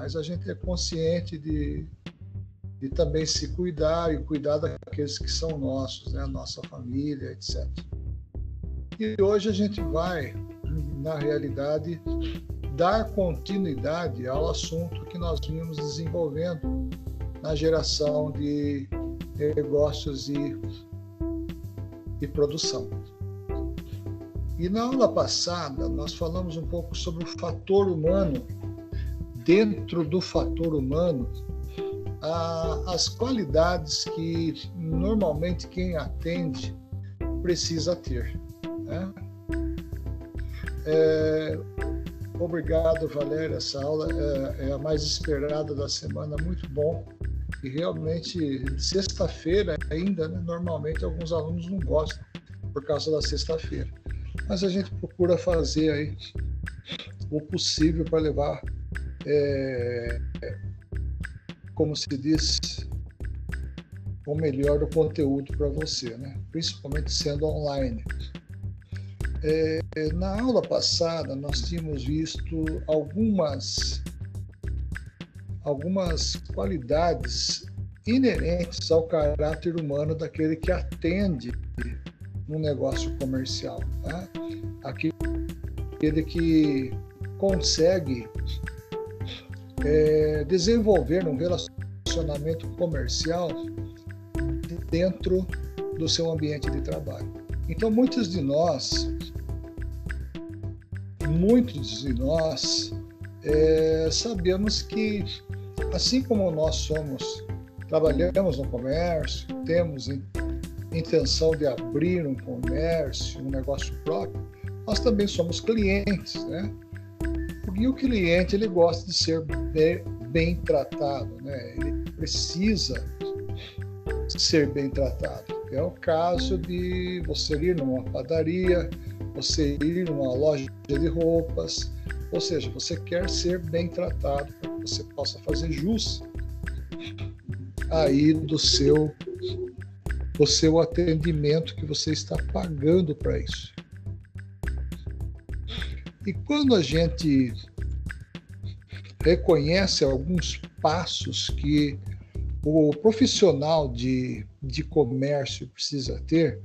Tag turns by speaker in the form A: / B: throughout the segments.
A: mas a gente é consciente de, de também se cuidar e cuidar daqueles que são nossos, né? Nossa família, etc. E hoje a gente vai, na realidade, dar continuidade ao assunto que nós vimos desenvolvendo na geração de negócios e, e produção. E na aula passada, nós falamos um pouco sobre o fator humano. Dentro do fator humano, as qualidades que normalmente quem atende precisa ter. Né? É, obrigado, Valéria. Essa aula é, é, a mais esperada da semana, muito bom. E realmente, sexta-feira ainda, né, normalmente alguns alunos não gostam por causa da sexta-feira. Mas a gente procura fazer aí o possível para levar, é, como se diz, o melhor do conteúdo para você, né? principalmente sendo online. É, na aula passada, nós tínhamos visto algumas, algumas qualidades inerentes ao caráter humano daquele que atende no negócio comercial. Tá? Aquele que consegue é, desenvolver um relacionamento comercial dentro do seu ambiente de trabalho. Então, muitos de nós, muitos de nós, é, sabemos que, assim como nós somos, trabalhamos no comércio, temos intenção de abrir um comércio, um negócio próprio, nós também somos clientes, né? E o cliente ele gosta de ser bem, bem tratado, né? Ele precisa ser bem tratado. É o caso de você ir numa padaria, você ir numa loja de roupas, ou seja, você quer ser bem tratado para que você possa fazer jus aí do seu o seu atendimento que você está pagando para isso. E quando a gente reconhece alguns passos que o profissional de, de comércio precisa ter,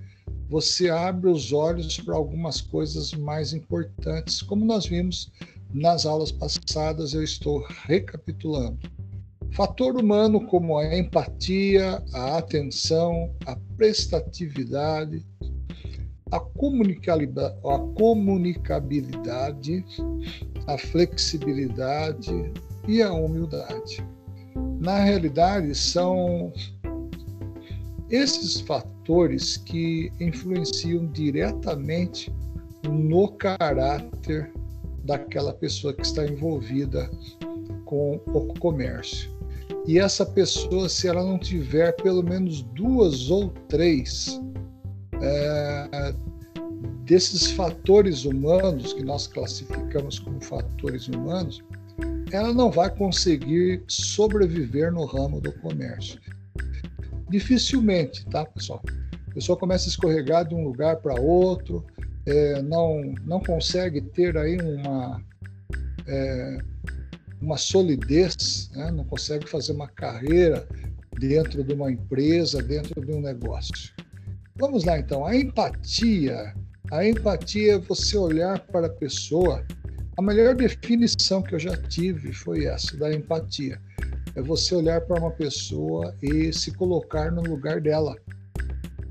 A: você abre os olhos para algumas coisas mais importantes, como nós vimos nas aulas passadas, eu estou recapitulando. Fator humano como a empatia, a atenção, a prestatividade, a, a comunicabilidade, a flexibilidade e a humildade na realidade, são esses fatores que influenciam diretamente no caráter daquela pessoa que está envolvida com o comércio. E essa pessoa, se ela não tiver pelo menos duas ou três é, desses fatores humanos, que nós classificamos como fatores humanos, ela não vai conseguir sobreviver no ramo do comércio. Dificilmente, tá, pessoal? A pessoa começa a escorregar de um lugar para outro, é, não, não consegue ter aí uma, é, uma solidez, né? não consegue fazer uma carreira dentro de uma empresa, dentro de um negócio. Vamos lá então, a empatia. A empatia é você olhar para a pessoa a melhor definição que eu já tive foi essa, da empatia. É você olhar para uma pessoa e se colocar no lugar dela.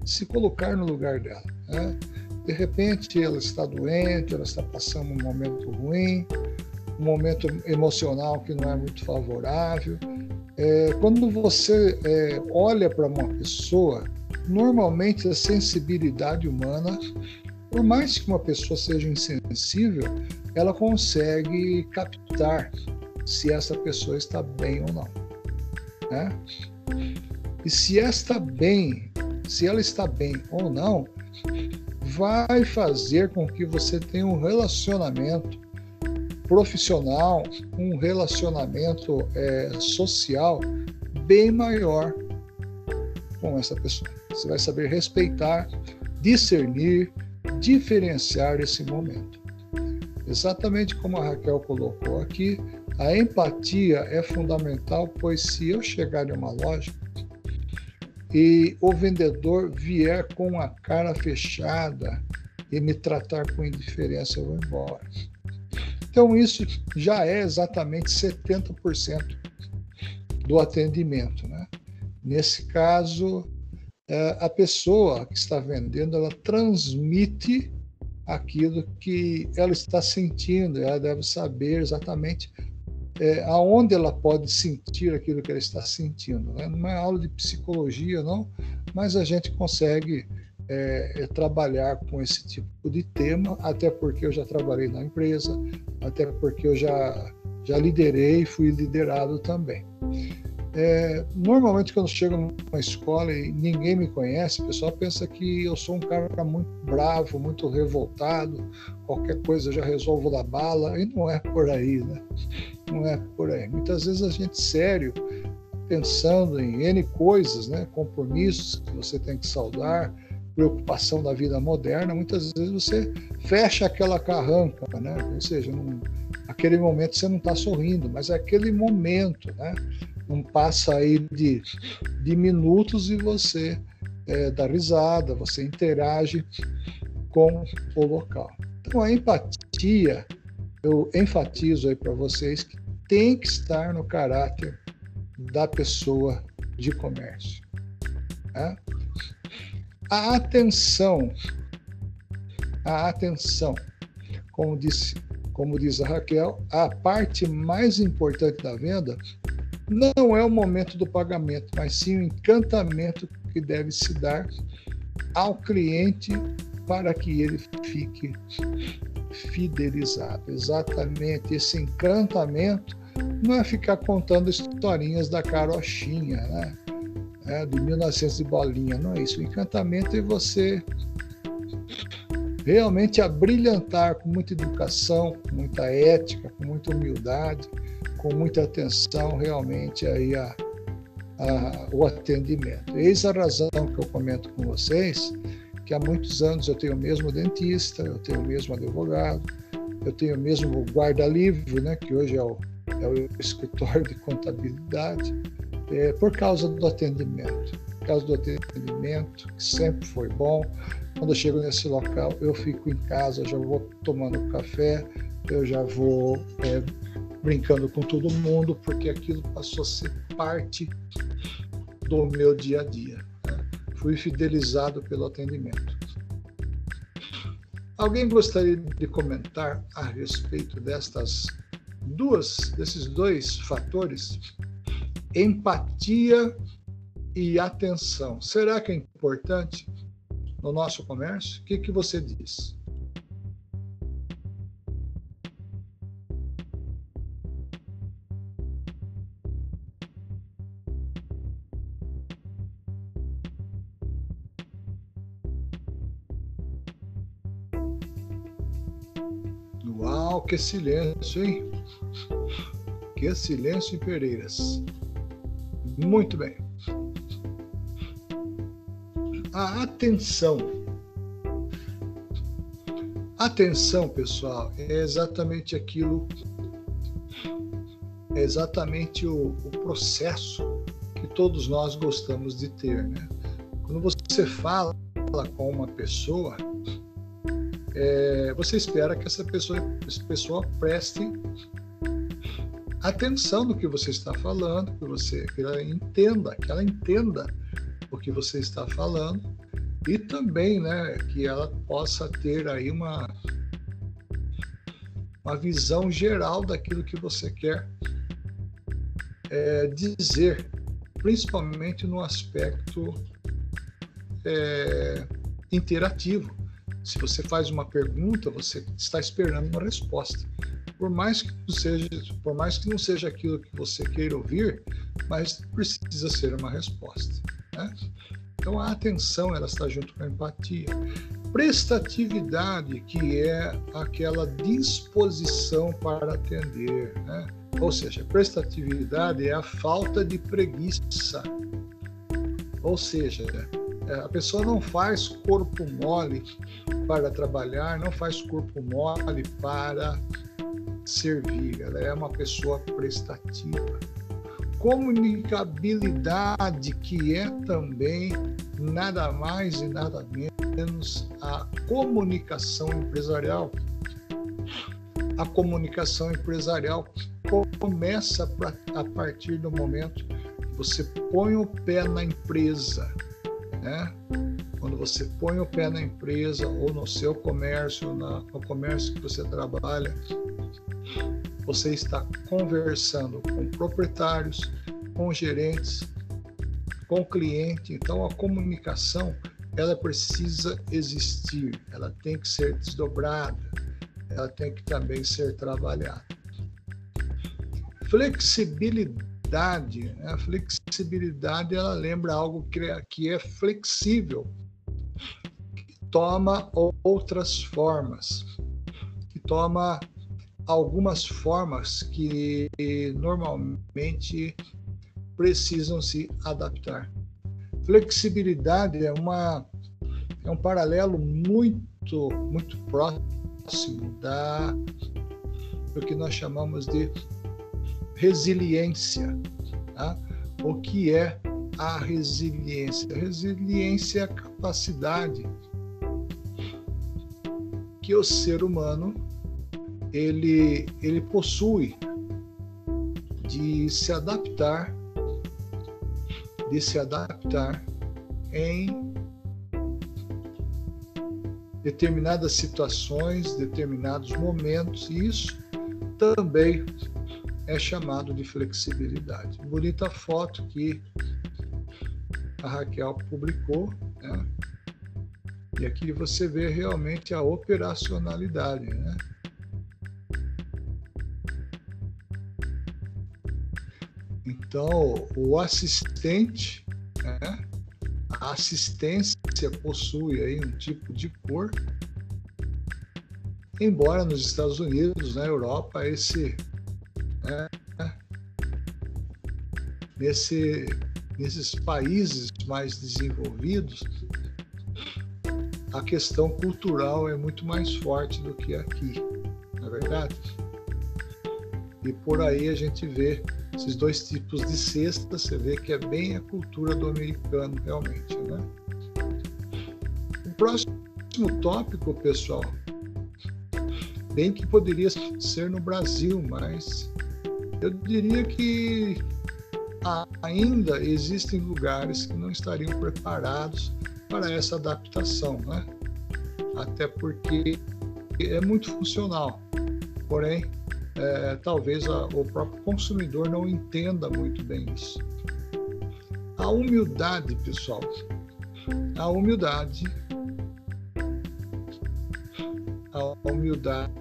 A: Se colocar no lugar dela. Né? De repente, ela está doente, ela está passando um momento ruim, um momento emocional que não é muito favorável. É, quando você é, olha para uma pessoa, normalmente a sensibilidade humana por mais que uma pessoa seja insensível, ela consegue captar se essa pessoa está bem ou não. Né? E se está bem, se ela está bem ou não, vai fazer com que você tenha um relacionamento profissional, um relacionamento é, social bem maior com essa pessoa. Você vai saber respeitar, discernir, diferenciar esse momento. Exatamente como a Raquel colocou aqui, A empatia é fundamental, pois se eu chegar em uma loja e o vendedor vier com a cara fechada e me tratar com indiferença, eu vou embora. Então, isso já é exatamente 70% do atendimento. Né? Nesse caso, a pessoa que está vendendo, ela transmite aquilo que ela está sentindo, ela deve saber exatamente é, aonde ela pode sentir aquilo que ela está sentindo. Né? Não é aula de psicologia, não, mas a gente consegue é, é, trabalhar com esse tipo de tema, até porque eu já trabalhei na empresa, até porque eu já, já liderei e fui liderado também. É, normalmente, quando chego numa escola e ninguém me conhece, o pessoal pensa que eu sou um cara muito bravo, muito revoltado, qualquer coisa eu já resolvo da bala, e não é por aí, né? Não é por aí. Muitas vezes a gente sério, pensando em N coisas, né? compromissos que você tem que saudar, preocupação da vida moderna, muitas vezes você fecha aquela carranca, né? Ou seja, num, aquele momento você não está sorrindo, mas é aquele momento, né? Não passa aí de, de minutos e você é, dá risada, você interage com o local. Então a empatia, eu enfatizo aí para vocês que tem que estar no caráter da pessoa de comércio. Né? A atenção, a atenção, como disse, como diz a Raquel, a parte mais importante da venda não é o momento do pagamento, mas sim o encantamento que deve se dar ao cliente para que ele fique fidelizado. Exatamente esse encantamento não é ficar contando historinhas da carochinha, né? é, de 1900 de bolinha, não é isso. O encantamento é você realmente abrilhantar com muita educação, com muita ética, com muita humildade, com muita atenção realmente aí a, a, o atendimento. Eis a razão que eu comento com vocês que há muitos anos eu tenho o mesmo dentista, eu tenho o mesmo advogado, eu tenho o mesmo guarda-livro, né, que hoje é o, é o escritório de contabilidade, é, por causa do atendimento. Por causa do atendimento, que sempre foi bom. Quando eu chego nesse local, eu fico em casa, já vou tomando café, eu já vou é, brincando com todo mundo, porque aquilo passou a ser parte do meu dia a dia. Né? Fui fidelizado pelo atendimento. Alguém gostaria de comentar a respeito destas duas, desses dois fatores empatia e atenção. Será que é importante no nosso comércio? O que, que você diz? Uau, que silêncio, hein? Que silêncio em Pereiras. Muito bem. A atenção. Atenção, pessoal, é exatamente aquilo, é exatamente o, o processo que todos nós gostamos de ter. Né? Quando você fala com uma pessoa, é, você espera que essa pessoa, essa pessoa preste atenção no que você está falando, que você que ela entenda, que ela entenda o que você está falando e também, né, que ela possa ter aí uma uma visão geral daquilo que você quer é, dizer, principalmente no aspecto é, interativo. Se você faz uma pergunta, você está esperando uma resposta por mais que não seja, por mais que não seja aquilo que você queira ouvir, mas precisa ser uma resposta. Né? Então a atenção ela está junto com a empatia. Prestatividade, que é aquela disposição para atender, né? Ou seja, prestatividade é a falta de preguiça. Ou seja, é, a pessoa não faz corpo mole para trabalhar, não faz corpo mole para servir, ela é uma pessoa prestativa. Comunicabilidade, que é também nada mais e nada menos a comunicação empresarial. A comunicação empresarial começa a partir do momento que você põe o pé na empresa, né? Quando você põe o pé na empresa ou no seu comércio, no comércio que você trabalha, você está conversando com proprietários, com gerentes, com cliente. Então a comunicação ela precisa existir, ela tem que ser desdobrada, ela tem que também ser trabalhada. Flexibilidade, né? a flexibilidade ela lembra algo que é, que é flexível, que toma outras formas, que toma algumas formas que normalmente precisam se adaptar. Flexibilidade é uma é um paralelo muito muito próximo da do que nós chamamos de resiliência. Tá? O que é a resiliência? Resiliência é a capacidade que o ser humano ele, ele possui de se adaptar, de se adaptar em determinadas situações, determinados momentos, e isso também é chamado de flexibilidade. Bonita foto que a Raquel publicou, né? e aqui você vê realmente a operacionalidade, né? Então, o assistente, né? a assistência possui aí um tipo de cor, embora nos Estados Unidos, na Europa, esse né? Nesse, nesses países mais desenvolvidos, a questão cultural é muito mais forte do que aqui, não é verdade? E por aí a gente vê esses dois tipos de cesta, você vê que é bem a cultura do americano, realmente. Né? O próximo tópico, pessoal, bem que poderia ser no Brasil, mas eu diria que ainda existem lugares que não estariam preparados para essa adaptação, né? Até porque é muito funcional, porém é, talvez a, o próprio consumidor não entenda muito bem isso. A humildade, pessoal, a humildade, a humildade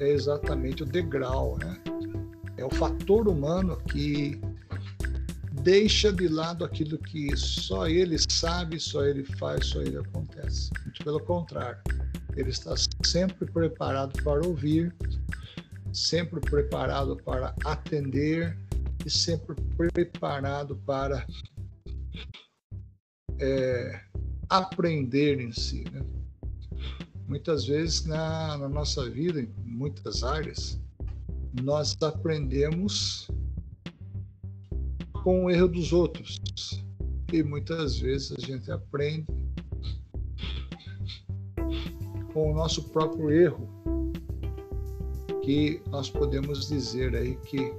A: é exatamente o degrau, né? É o fator humano que deixa de lado aquilo que só ele sabe, só ele faz, só ele acontece. Muito pelo contrário, ele está sempre preparado para ouvir, sempre preparado para atender e sempre preparado para é, aprender em si. Né? Muitas vezes na, na nossa vida, em muitas áreas, nós aprendemos com o erro dos outros. E muitas vezes a gente aprende com o nosso próprio erro que nós podemos dizer aí que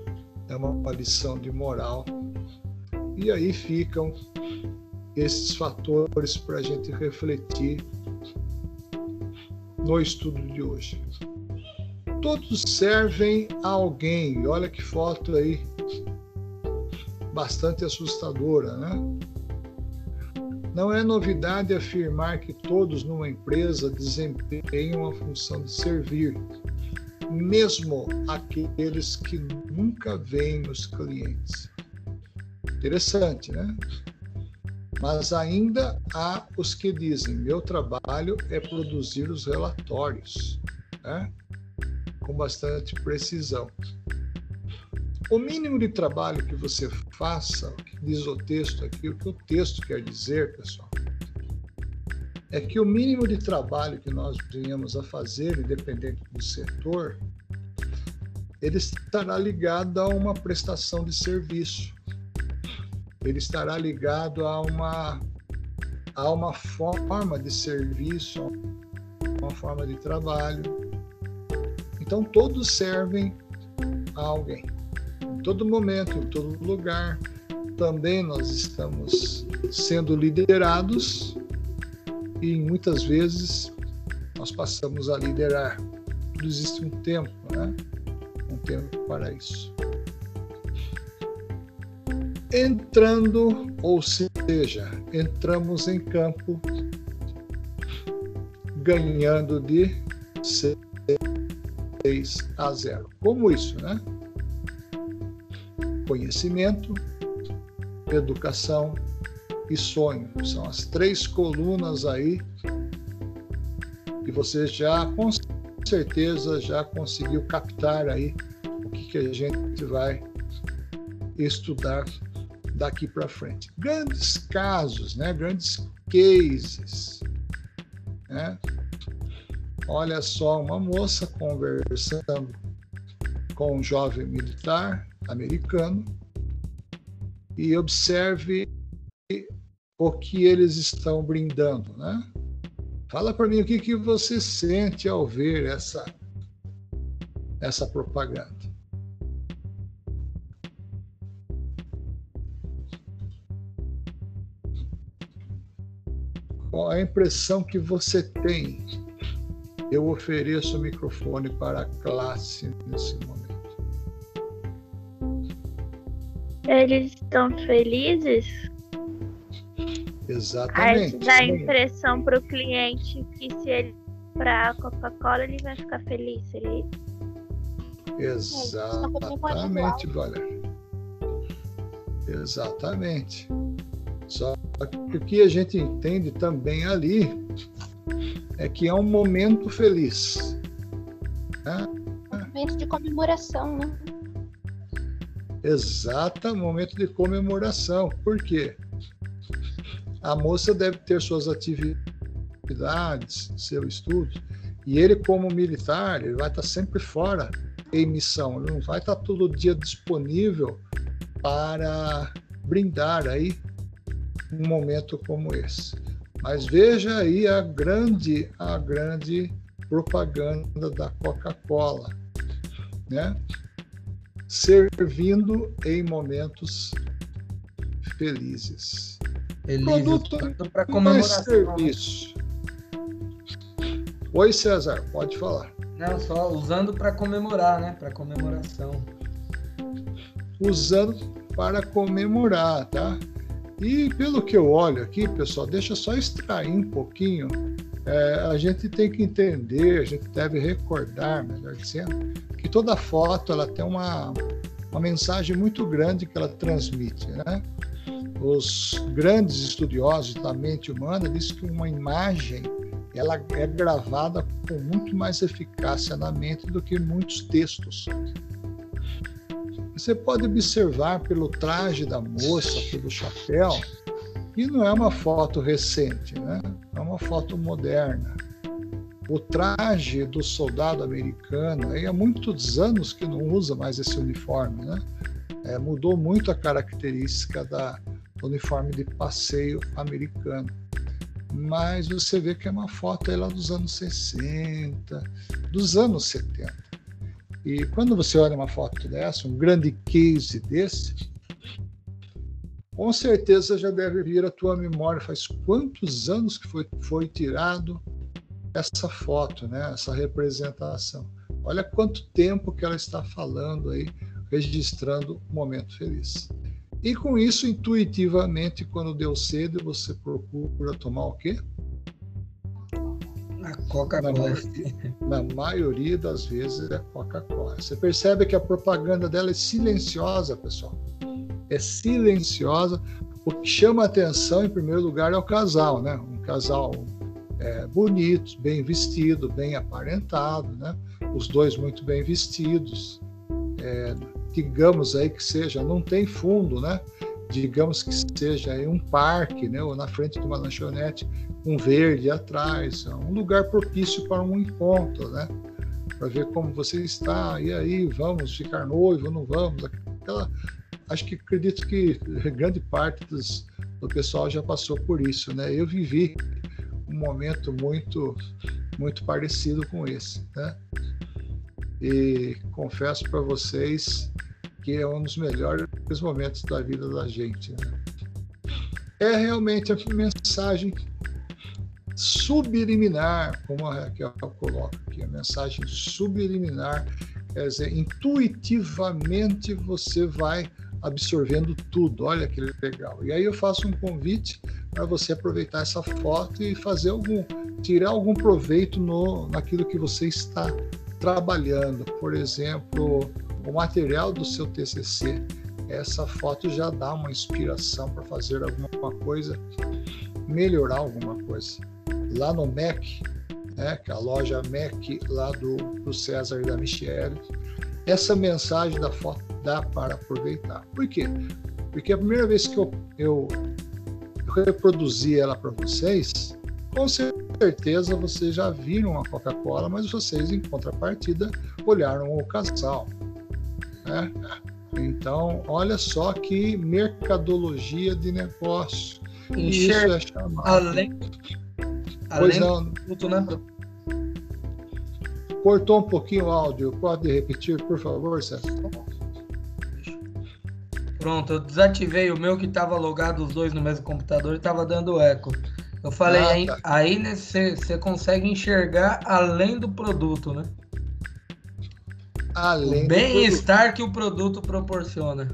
A: é uma lição de moral. E aí ficam esses fatores para a gente refletir no estudo de hoje. Todos servem a alguém. E olha que foto aí, bastante assustadora, né? Não é novidade afirmar que todos numa empresa desempenham a função de servir mesmo aqueles que nunca veem os clientes. Interessante, né? Mas ainda há os que dizem: meu trabalho é produzir os relatórios, né? com bastante precisão. O mínimo de trabalho que você faça, diz o texto aqui, o que o texto quer dizer, pessoal, é que o mínimo de trabalho que nós venhamos a fazer, independente do setor, ele estará ligado a uma prestação de serviço. Ele estará ligado a uma a uma forma de serviço, uma forma de trabalho. Então todos servem a alguém. Em todo momento, em todo lugar, também nós estamos sendo liderados e muitas vezes nós passamos a liderar. Existe um tempo, né? Um tempo para isso. Entrando, ou seja, entramos em campo ganhando de 6 a 0. Como isso, né? Conhecimento, educação e sonho. São as três colunas aí que você já com certeza já conseguiu captar aí o que, que a gente vai estudar daqui para frente. Grandes casos, né? grandes cases. Né? Olha só, uma moça conversando com um jovem militar americano e observe o que eles estão brindando, né? Fala para mim o que, que você sente ao ver essa essa propaganda. Qual a impressão que você tem? Eu ofereço o microfone para a classe nesse momento.
B: Eles estão felizes?
A: Exatamente. Aí
B: dá a impressão para o cliente que se ele para a Coca-Cola ele vai ficar feliz,
A: isso? Exatamente, Valéria. Exatamente. Só que o que a gente entende também ali é que é um momento feliz.
C: Né? Momento de comemoração, né?
A: Exata, momento de comemoração. Por quê? A moça deve ter suas atividades, seu estudo, e ele, como militar, ele vai estar sempre fora em missão, ele não vai estar todo dia disponível para brindar aí um momento como esse. Mas veja aí a grande, a grande propaganda da Coca-Cola, né? servindo em momentos felizes.
D: Elívio, Produto para comemoração.
A: serviço. Oi, César, pode falar.
D: Não, só usando para comemorar, né? Para comemoração.
A: Usando para comemorar, tá? E pelo que eu olho aqui, pessoal, deixa eu só extrair um pouquinho. É, a gente tem que entender, a gente deve recordar, melhor dizendo, que toda foto ela tem uma, uma mensagem muito grande que ela transmite, né? Os grandes estudiosos da mente humana dizem que uma imagem ela é gravada com muito mais eficácia na mente do que muitos textos. Você pode observar pelo traje da moça, pelo chapéu, que não é uma foto recente, né? é uma foto moderna o traje do soldado americano, aí há muitos anos que não usa mais esse uniforme, né? É, mudou muito a característica da, uniforme de passeio americano. Mas você vê que é uma foto aí lá dos anos 60, dos anos 70. E quando você olha uma foto dessa, um grande case desse, com certeza já deve vir à tua memória faz quantos anos que foi, foi tirado essa foto, né? essa representação. Olha quanto tempo que ela está falando aí, registrando o momento feliz. E com isso, intuitivamente, quando deu sede, você procura tomar o quê?
D: A Coca-Cola.
A: Na, na, maioria das vezes é Coca-Cola. Você percebe que a propaganda dela é silenciosa, pessoal. É silenciosa. O que chama atenção, em primeiro lugar, é o casal, né? Um casal é, bonitos, bem vestido, bem aparentado, né? Os dois muito bem vestidos. É, digamos aí que seja, não tem fundo, né? Digamos que seja aí um parque, né? Ou na frente de uma lanchonete, um verde atrás, um lugar propício para um encontro, né? para ver como você está, e aí, vamos ficar noivo, não vamos? Aquela, acho que acredito que grande parte dos, do pessoal já passou por isso, né? Eu vivi um momento muito, muito parecido com esse, né? E confesso para vocês que é um dos melhores momentos da vida da gente, né? É realmente a mensagem subliminar, como a Raquel coloca aqui, a mensagem subliminar, quer dizer, intuitivamente você vai absorvendo tudo. Olha que legal. E aí eu faço um convite para você aproveitar essa foto e fazer algum, tirar algum proveito no, naquilo que você está trabalhando. Por exemplo, o material do seu TCC. Essa foto já dá uma inspiração para fazer alguma coisa, melhorar alguma coisa lá no MEC, né, que é a loja MEC lá do, do César e da Michelle, essa mensagem da foto dá para aproveitar. Por quê? Porque a primeira vez que eu, eu, eu reproduzi ela para vocês, com certeza vocês já viram a Coca-Cola, mas vocês, em contrapartida, olharam o casal. Né? Então, olha só que mercadologia de negócio.
D: Isso é chamado. Além, Além não. do né?
A: Cortou um pouquinho o áudio. Pode repetir, por favor, Sérgio?
D: Pronto, eu desativei o meu que estava logado os dois no mesmo computador e estava dando eco. Eu falei, ah, aí, tá. aí né, você consegue enxergar além do produto, né? Além o bem-estar que o produto proporciona.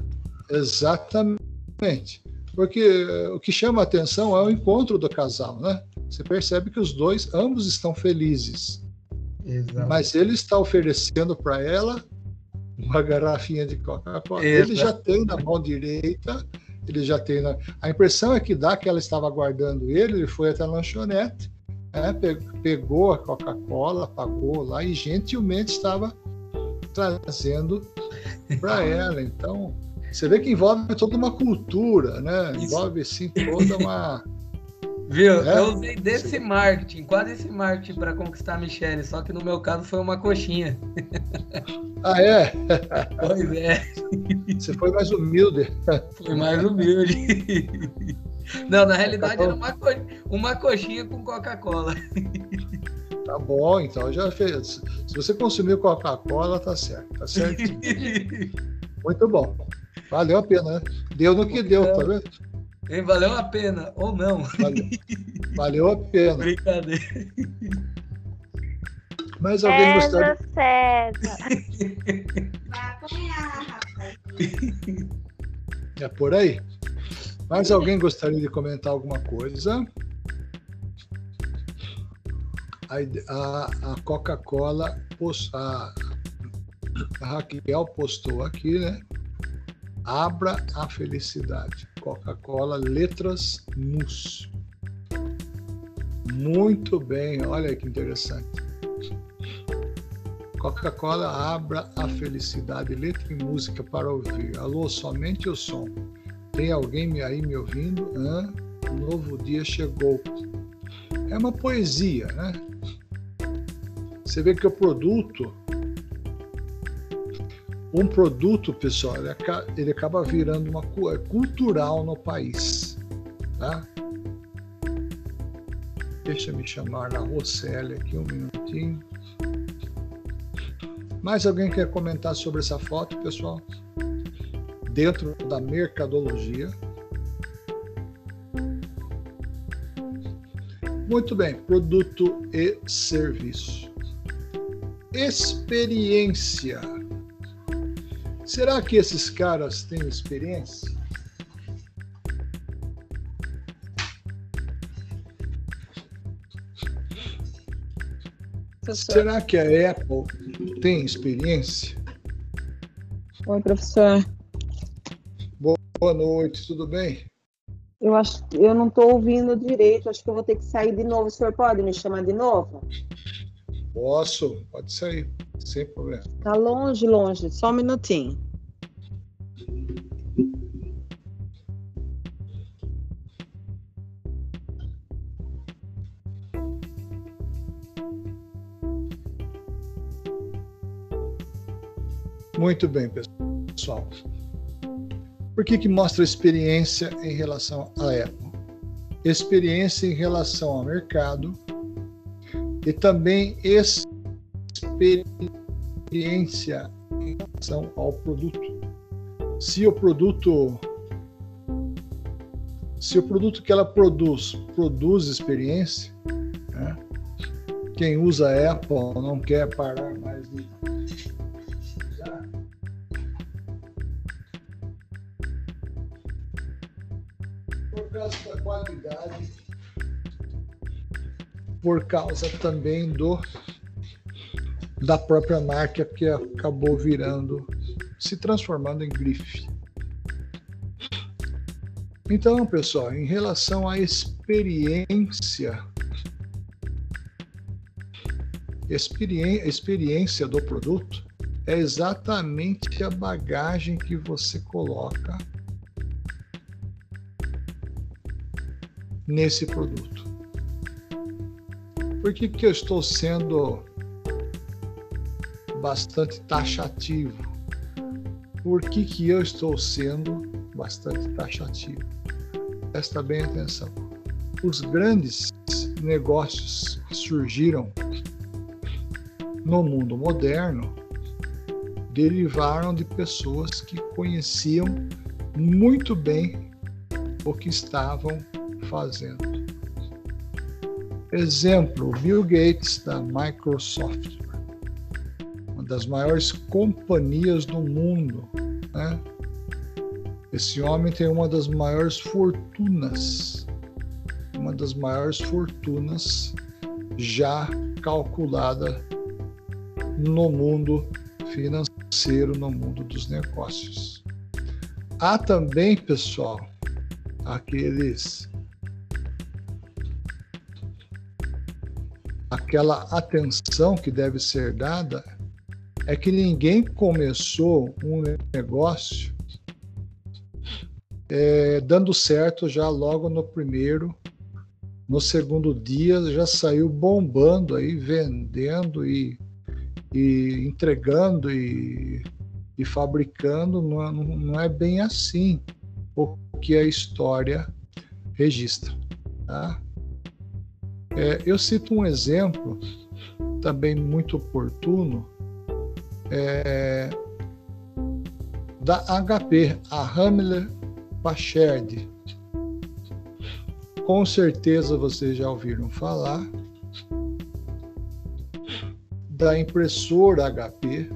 A: Exatamente. Porque o que chama a atenção é o encontro do casal, né? Você percebe que os dois, ambos estão felizes. Exato. Mas ele está oferecendo para ela uma garrafinha de Coca-Cola. Ele já tem na mão direita, ele já tem na... A impressão é que dá que ela estava aguardando ele, ele foi até a lanchonete, né? pegou a Coca-Cola, pagou lá e gentilmente estava trazendo para ela. Então, você vê que envolve toda uma cultura, né? Envolve assim toda uma
D: Viu? É? Eu usei desse marketing, quase esse marketing para conquistar a Michelle, só que no meu caso foi uma coxinha.
A: Ah, é?
D: Pois é.
A: Você foi mais humilde.
D: Foi mais humilde. Não, na realidade era uma, co... uma coxinha com Coca-Cola.
A: Tá bom, então já fez. Se você consumiu Coca-Cola, tá certo. Tá certo. Muito bom. Valeu a pena, né? Deu no que deu, tá vendo?
D: Hein, valeu a pena, ou não.
A: Valeu, valeu a pena.
D: Brincadeira.
A: Mas alguém
B: gostaria. César.
C: Vai apanhar, rapaz.
A: É por aí. Mas alguém gostaria de comentar alguma coisa? A, a, a Coca-Cola, a, a Raquel postou aqui, né? Abra a felicidade. Coca-Cola Letras Mus. Muito bem, olha que interessante. Coca-Cola abra a felicidade, letra e música para ouvir. Alô, somente o som. Tem alguém aí me ouvindo? Hã? Novo dia chegou. É uma poesia, né? Você vê que o produto um produto, pessoal, ele acaba virando uma é cultural no país. Tá? Deixa me chamar a Roseli aqui um minutinho. Mais alguém quer comentar sobre essa foto, pessoal? Dentro da mercadologia. Muito bem, produto e serviço. Experiência. Será que esses caras têm experiência? Professor. Será que a Apple tem experiência?
E: Oi, professor.
A: Boa noite, tudo bem?
E: Eu acho eu não estou ouvindo direito, acho que eu vou ter que sair de novo. O senhor pode me chamar de novo?
A: Posso, pode sair. Sem problema.
E: Tá longe, longe. Só um minutinho.
A: Muito bem, pessoal. Por que, que mostra experiência em relação à Apple? Experiência em relação ao mercado e também experiência em relação ao produto. Se o produto se o produto que ela produz produz experiência, né? quem usa Apple não quer parar mais de por causa da qualidade, por causa também do da própria marca que acabou virando, se transformando em grife. Então, pessoal, em relação à experiência, experiência do produto é exatamente a bagagem que você coloca nesse produto. Por que, que eu estou sendo bastante taxativo? Por que, que eu estou sendo bastante taxativo? Presta bem atenção. Os grandes negócios que surgiram no mundo moderno derivaram de pessoas que conheciam muito bem o que estavam fazendo. Exemplo, Bill Gates da Microsoft, uma das maiores companhias do mundo. Né? Esse homem tem uma das maiores fortunas, uma das maiores fortunas já calculada no mundo financeiro, no mundo dos negócios. Há também, pessoal, aqueles aquela atenção que deve ser dada é que ninguém começou um negócio é, dando certo já logo no primeiro, no segundo dia já saiu bombando aí, vendendo e, e entregando e, e fabricando, não, é, não é bem assim o que a história registra. Tá? É, eu cito um exemplo também muito oportuno é, da HP, a Hamler Pacherd. Com certeza vocês já ouviram falar da impressora HP,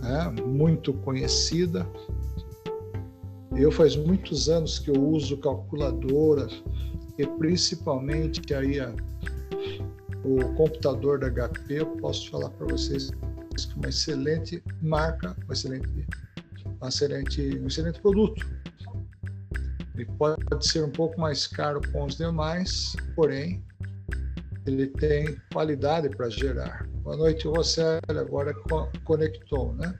A: né, muito conhecida. Eu faz muitos anos que eu uso calculadora e principalmente aí a, o computador da HP, eu posso falar para vocês que é uma excelente marca, uma excelente, um excelente, um excelente produto. Ele pode ser um pouco mais caro com os demais, porém ele tem qualidade para gerar. Boa noite, você agora conectou, né?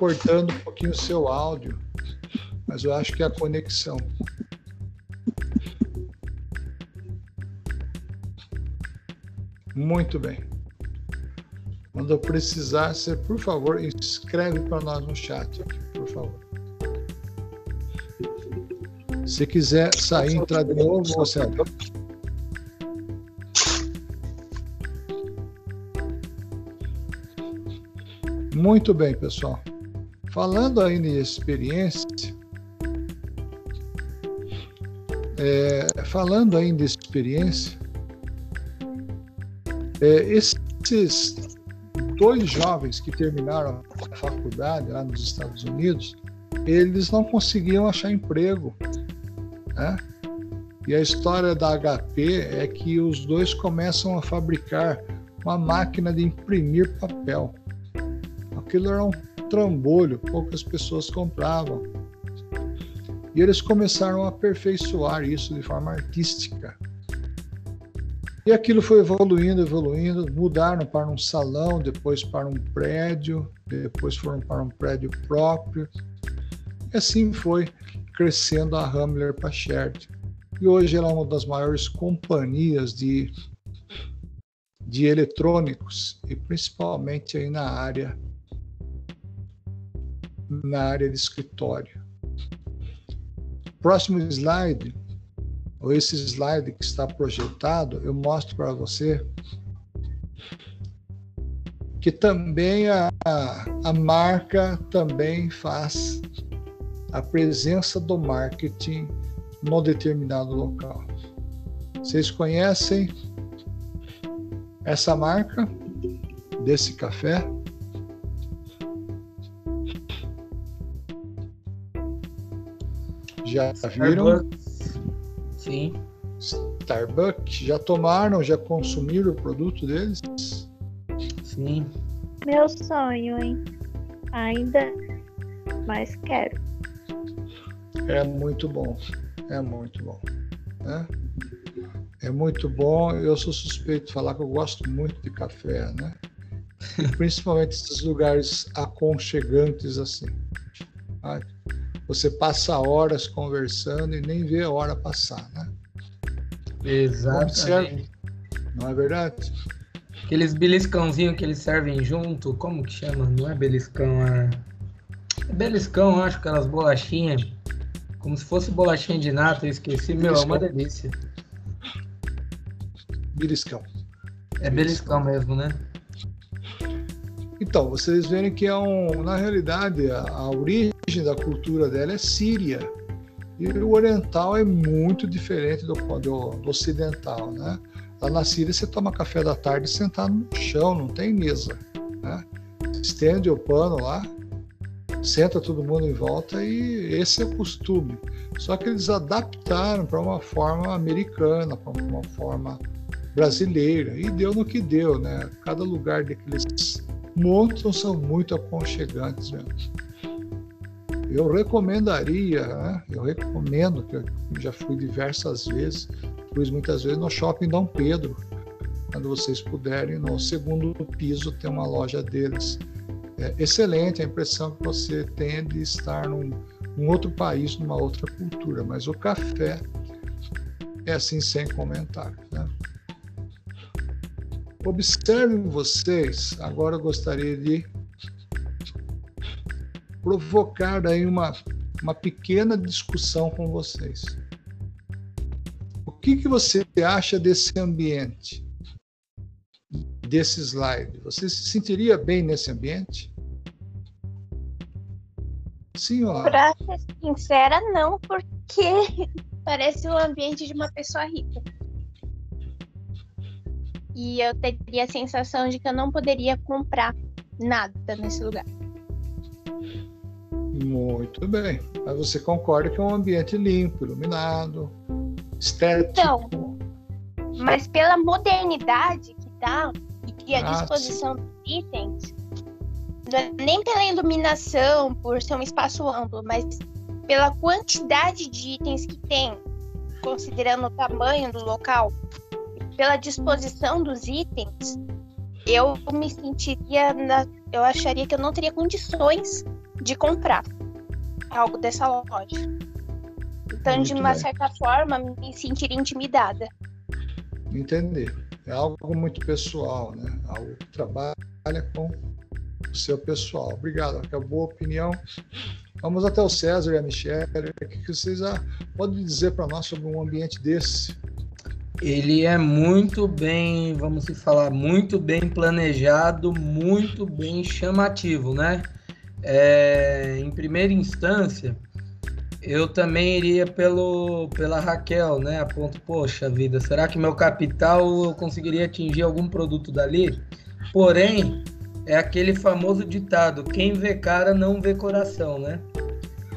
A: Cortando um pouquinho o seu áudio, mas eu acho que é a conexão. Muito bem. Quando eu precisar, você, por favor, escreve para nós no chat, por favor. Se quiser sair entrar de novo, você. Muito bem, pessoal. Falando ainda em experiência, é, falando ainda em experiência, é, esses dois jovens que terminaram a faculdade lá nos Estados Unidos, eles não conseguiam achar emprego. Né? E a história da HP é que os dois começam a fabricar uma máquina de imprimir papel. Aquilo era um trambolho, poucas pessoas compravam. E eles começaram a aperfeiçoar isso de forma artística. E aquilo foi evoluindo, evoluindo, mudaram para um salão, depois para um prédio, depois foram para um prédio próprio. E assim foi crescendo a Hamler Pacherd. e hoje ela é uma das maiores companhias de, de eletrônicos e principalmente aí na área na área de escritório. Próximo slide, ou esse slide que está projetado, eu mostro para você que também a, a marca também faz a presença do marketing no determinado local. Vocês conhecem essa marca desse café? Já viram?
D: Sim.
A: Starbucks, já tomaram, já consumiram o produto deles?
D: Sim.
B: Meu sonho, hein? Ainda, mas quero.
A: É muito bom, é muito bom. Né? É muito bom. Eu sou suspeito de falar que eu gosto muito de café, né? Principalmente esses lugares aconchegantes assim. Sabe? Você passa horas conversando e nem vê a hora passar, né?
D: Exatamente.
A: Não é verdade?
D: Aqueles beliscãozinhos que eles servem junto, como que chama? Não é beliscão, é. é beliscão, acho, aquelas bolachinhas. Como se fosse bolachinha de nata, eu esqueci. Meu, é uma delícia.
A: Beliscão.
D: É beliscão mesmo, né?
A: Então, vocês verem que é um, na realidade a, a origem da cultura dela é síria. E o oriental é muito diferente do, do, do ocidental, né? Lá na Síria você toma café da tarde sentado no chão, não tem mesa. Né? Estende o pano lá, senta todo mundo em volta e esse é o costume. Só que eles adaptaram para uma forma americana, para uma forma brasileira e deu no que deu, né? Cada lugar daqueles montam são muito aconchegantes mesmo. Eu recomendaria, né? eu recomendo, que eu já fui diversas vezes, fui muitas vezes no shopping Dom Pedro, quando vocês puderem, no segundo piso tem uma loja deles. É excelente a impressão que você tem de estar num, num outro país, numa outra cultura, mas o café é assim sem comentários. Né? Observem vocês, agora eu gostaria de provocar aí uma, uma pequena discussão com vocês. O que, que você acha desse ambiente? Desse slide? Você se sentiria bem nesse ambiente? Senhora.
B: Pra ser sincera, não, porque parece o ambiente de uma pessoa rica. E eu teria a sensação de que eu não poderia comprar nada nesse lugar.
A: Muito bem. Mas você concorda que é um ambiente limpo, iluminado, estético.
B: Então, mas pela modernidade que tá e a
A: Ah,
B: disposição dos itens, não é nem pela iluminação, por ser um espaço amplo, mas pela quantidade de itens que tem, considerando o tamanho do local, pela disposição dos itens, eu me sentiria, na- eu acharia que eu não teria condições de comprar algo dessa loja. Então, de
A: Muito
B: uma
A: bem.
B: certa forma, me sentiria intimidada.
A: Entender. É algo muito pessoal, né? Algo que trabalha com o seu pessoal. Obrigado, que é boa opinião. Vamos até o César e a Michelle. O que vocês ah, podem dizer para nós sobre um ambiente desse?
D: Ele é muito bem, vamos se falar, muito bem planejado, muito bem chamativo, né? É, em primeira instância, eu também iria pelo, pela Raquel, né? A ponto, poxa vida, será que meu capital eu conseguiria atingir algum produto dali? Porém, é aquele famoso ditado: quem vê cara não vê coração, né?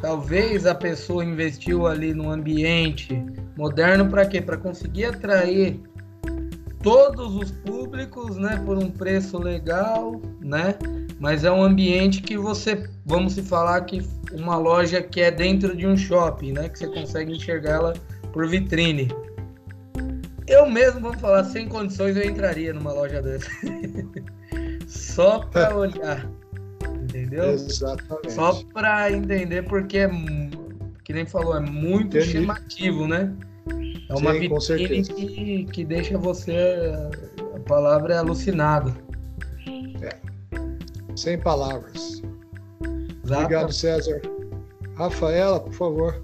D: Talvez a pessoa investiu ali num ambiente moderno para quê? Para conseguir atrair todos os públicos, né, por um preço legal, né? Mas é um ambiente que você, vamos se falar que uma loja que é dentro de um shopping, né, que você consegue enxergá-la por vitrine. Eu mesmo, vamos falar, sem condições eu entraria numa loja dessa. Só para olhar. Entendeu?
A: Exatamente.
D: Só para entender porque é, que nem falou, é muito
A: Entendi.
D: chamativo, né? É uma
A: Sim,
D: vitrine que, que deixa você, a palavra é alucinado.
A: Sem palavras.
D: Exato.
A: Obrigado, César. Rafaela, por favor.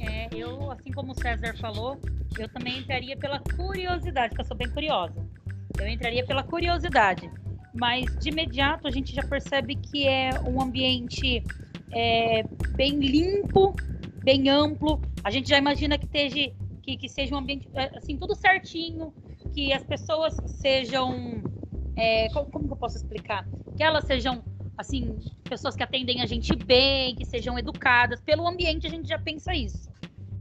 F: É, eu, assim como o César falou, eu também entraria pela curiosidade, porque eu sou bem curiosa. Eu entraria pela curiosidade. Mas de imediato a gente já percebe que é um ambiente é, bem limpo, bem amplo. A gente já imagina que, esteja, que, que seja um ambiente é, assim, tudo certinho, que as pessoas sejam. É, como, como eu posso explicar? Que elas sejam assim, pessoas que atendem a gente bem, que sejam educadas. Pelo ambiente a gente já pensa isso.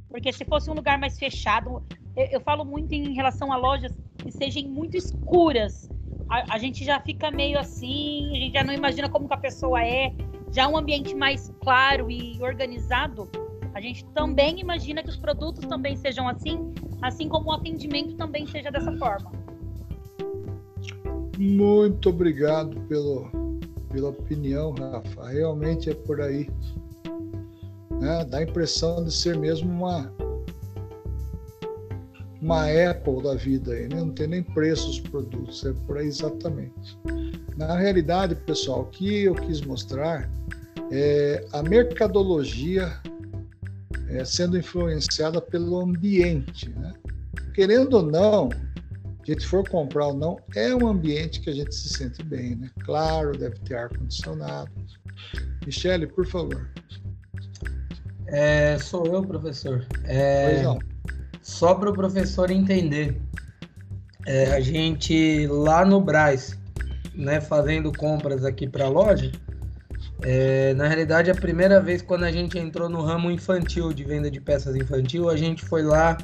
F: Porque se fosse um lugar mais fechado, eu, eu falo muito em relação a lojas que sejam muito escuras. A, a gente já fica meio assim, a gente já não imagina como que a pessoa é. Já um ambiente mais claro e organizado, a gente também imagina que os produtos também sejam assim, assim como o atendimento também seja dessa forma.
A: Muito obrigado pelo, pela opinião, Rafa. Realmente é por aí. Né? Dá a impressão de ser mesmo uma uma Apple da vida aí, né? não tem nem preço os produtos, é por aí exatamente. Na realidade, pessoal, o que eu quis mostrar é a mercadologia é, sendo influenciada pelo ambiente. Né? Querendo ou não, a gente for comprar ou não, é um ambiente que a gente se sente bem, né? Claro, deve ter ar-condicionado. Michele, por favor.
D: É, sou eu, professor. É,
A: Pois não.
D: Só para o professor entender, é, a gente lá no Braz, né, fazendo compras aqui para a loja, é, na realidade a primeira vez quando a gente entrou no ramo infantil de venda de peças infantil, a gente foi lá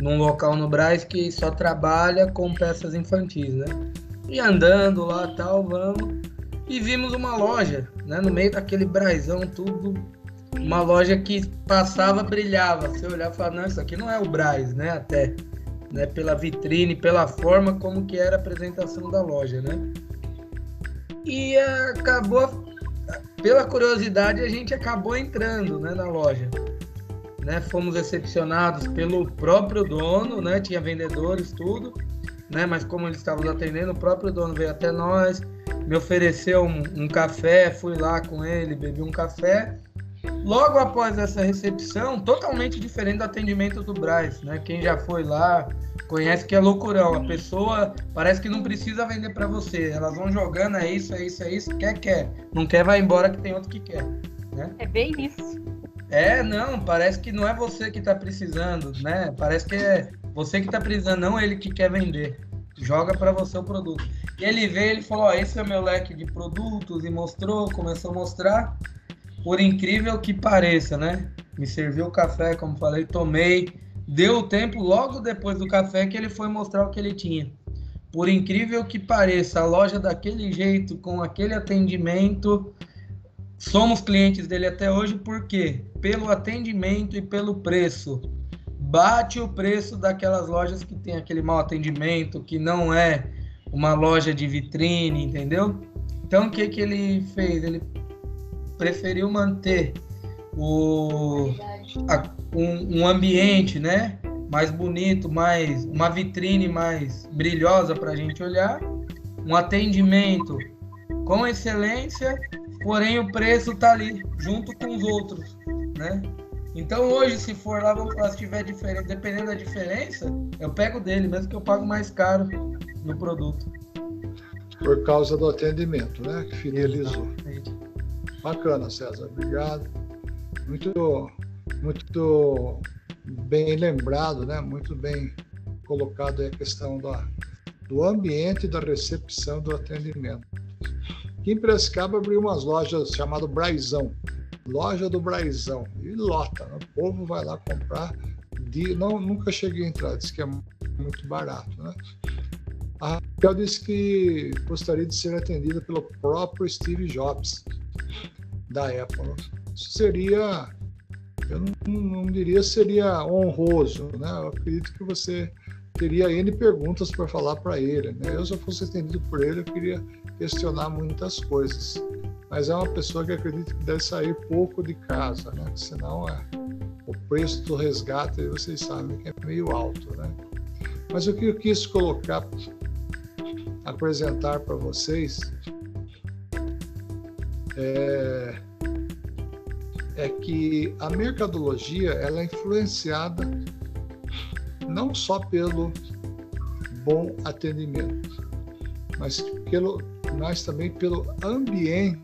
D: num local no Braz que só trabalha com peças infantis, né? E andando lá tal, vamos e vimos uma loja, né, no meio daquele Brazão tudo uma loja que passava, brilhava. Você olhava e falava, não, isso aqui não é o Braz, né? Até, né? Pela vitrine, pela forma como que era a apresentação da loja, né? E acabou, pela curiosidade, a gente acabou entrando, né, na loja. Né? Fomos recepcionados pelo próprio dono, né? Tinha vendedores, tudo, né? Mas como eles estavam atendendo, o próprio dono veio até nós, me ofereceu um, um café, fui lá com ele, bebi um café. Logo após essa recepção, totalmente diferente do atendimento do Braz, né? Quem já foi lá conhece que é loucurão. A pessoa parece que não precisa vender para você. Elas vão jogando, é isso, é isso, é isso, quer, quer. Não quer, vai embora que tem outro que quer. Né?
F: É bem isso.
D: É, não, parece que não é você que tá precisando, né? Parece que é você que tá precisando, não ele que quer vender. Joga para você o produto. E ele veio, ele falou: Ó, esse é o meu leque de produtos, e mostrou, começou a mostrar. Por incrível que pareça, né? Me serviu o café, como falei, tomei. Deu o tempo logo depois do café que ele foi mostrar o que ele tinha. Por incrível que pareça, a loja daquele jeito, com aquele atendimento, somos clientes dele até hoje, por quê? Pelo atendimento e pelo preço. Bate o preço daquelas lojas que tem aquele mau atendimento, que não é uma loja de vitrine, entendeu? Então, o que, que ele fez? Ele preferiu manter o, a- um, um ambiente, né? Mais bonito, mais uma vitrine mais brilhosa para a gente olhar, um atendimento com excelência, porém o preço tá ali junto com os outros, né? Então hoje, se for lá, vamos falar, se tiver diferença, dependendo da diferença, eu pego dele, mesmo que eu pago mais caro no produto.
A: Por causa do atendimento, né? Que fidelizou. Bacana, César. Obrigado. Muito, muito bem lembrado, né? Muito bem colocado a questão da, do ambiente e da recepção do atendimento. Aqui em Piracicaba abriu umas lojas chamadas Braizão. Loja do Braizão. E lota. né? O povo vai lá comprar. De, não, nunca cheguei a entrar, disse que é muito barato, né? A Raquel disse que gostaria de ser atendida pelo próprio Steve Jobs da Apple. Isso seria, eu não, não diria seria honroso, né? Eu acredito que você teria N perguntas para falar para ele, né? Eu, se eu fosse atendido por ele, eu queria questionar muitas coisas. Mas é uma pessoa que acredito que deve sair pouco de casa, né? Senão é, o preço do resgate, vocês sabem que é meio alto, né? Mas o que eu quis colocar, apresentar para vocês é, é que a mercadologia ela é influenciada não só pelo bom atendimento, mas, pelo, mas também pelo ambiente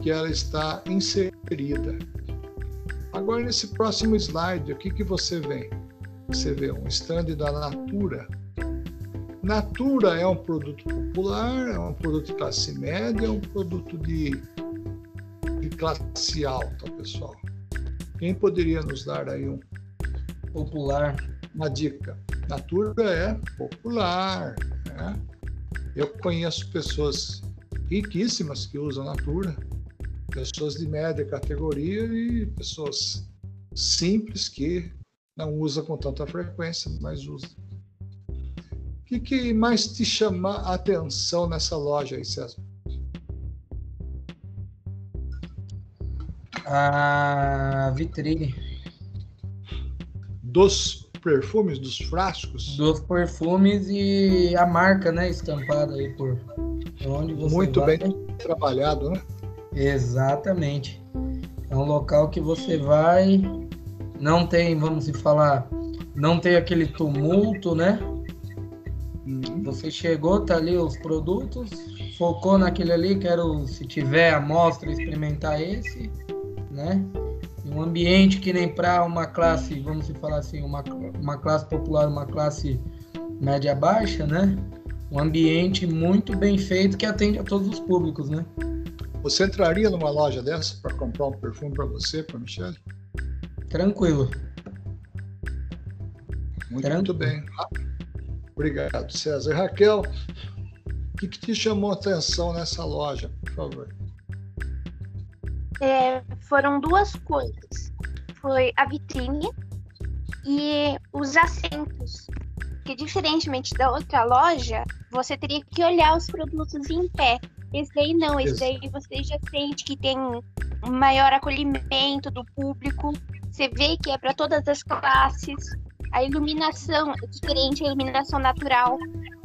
A: que ela está inserida. Agora, nesse próximo slide, o que, que você vê? Você vê um stand da Natura. Natura é um produto popular, é um produto de classe média, é um produto de, de classe alta, pessoal. Quem poderia nos dar aí um
D: popular?
A: Uma dica. Natura é popular. Né? Eu conheço pessoas riquíssimas que usam Natura pessoas de média categoria e pessoas simples que não usa com tanta frequência, mas usa. O que, que mais te chama a atenção nessa loja aí, César?
D: A vitrine.
A: Dos perfumes, dos frascos?
D: Dos perfumes e a marca, né, estampada aí por onde você
A: Muito
D: vai.
A: bem trabalhado, né?
D: Exatamente. É um local que você vai, não tem, vamos falar, não tem aquele tumulto, né?
A: Uhum.
D: Você chegou, tá ali os produtos, focou naquele ali, quero, se tiver amostra, experimentar esse, né? Ambiente que nem para uma classe, vamos falar assim, uma, uma classe popular, uma classe média baixa, né? Um ambiente muito bem feito que atende a todos os públicos, né?
A: Você entraria numa loja dessa para comprar um perfume para você, para Michelle?
D: Tranquilo.
A: Muito,
D: Tranquilo.
A: muito bem. Obrigado, César. Raquel, o que, que te chamou a atenção nessa loja, por favor?
B: É, foram duas coisas. Foi a vitrine e os assentos. Que diferentemente da outra loja, você teria que olhar os produtos em pé. Esse daí não, esse daí você já sente que tem um maior acolhimento do público. Você vê que é para todas as classes. A iluminação é diferente, a iluminação natural.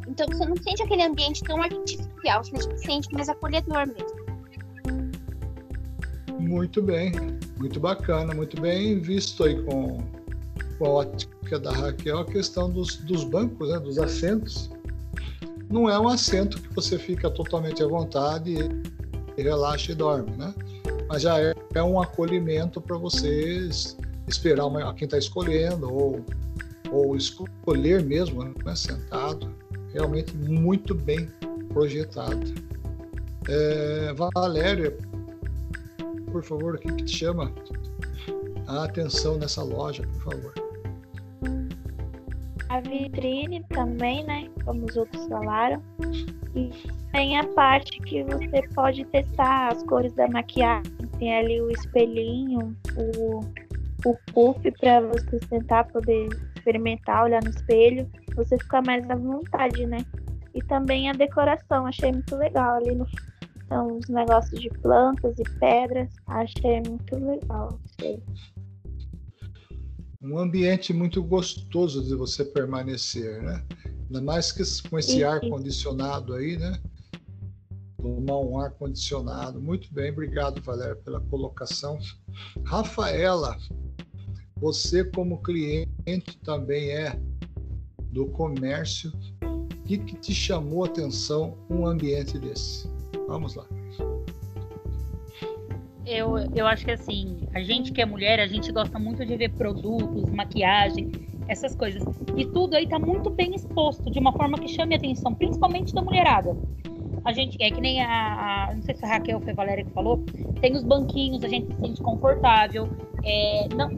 B: Então você não sente aquele ambiente tão artificial, você sente mais acolhedor mesmo.
A: Muito bem, muito bacana, muito bem visto aí com, com a ótica da Raquel a questão dos, dos bancos, né, dos assentos. Não é um assento que você fica totalmente à vontade e relaxa e dorme, né? Mas já é, é um acolhimento para vocês esperar uma, quem está escolhendo ou, ou escolher mesmo, né, sentado. Realmente muito bem projetado. É, Valéria, por favor, o que, que te chama a atenção nessa loja, por favor?
G: A vitrine também, né? Como os outros falaram. E tem a parte que você pode testar as cores da maquiagem. Tem ali o espelhinho, o, o puff para você sentar, poder experimentar, olhar no espelho. Você fica mais à vontade, né? E também a decoração, achei muito legal ali no são os negócios de plantas e pedras. Achei muito legal. Achei.
A: Um ambiente muito gostoso de você permanecer, né? Ainda mais que com esse
G: Isso.
A: ar condicionado aí, né? Tomar um ar condicionado. Muito bem, obrigado, Valéria, pela colocação. Rafaela, você como cliente também é do comércio. O que, que te chamou a atenção um ambiente desse? Vamos lá.
F: Eu, eu acho que assim, a gente que é mulher, a gente gosta muito de ver produtos, maquiagem, essas coisas. E tudo aí tá muito bem exposto, de uma forma que chame a atenção, principalmente da mulherada. A gente, é que nem a, a- não sei se a Raquel foi a Valéria que falou, tem os banquinhos, a gente se sente confortável. É, não,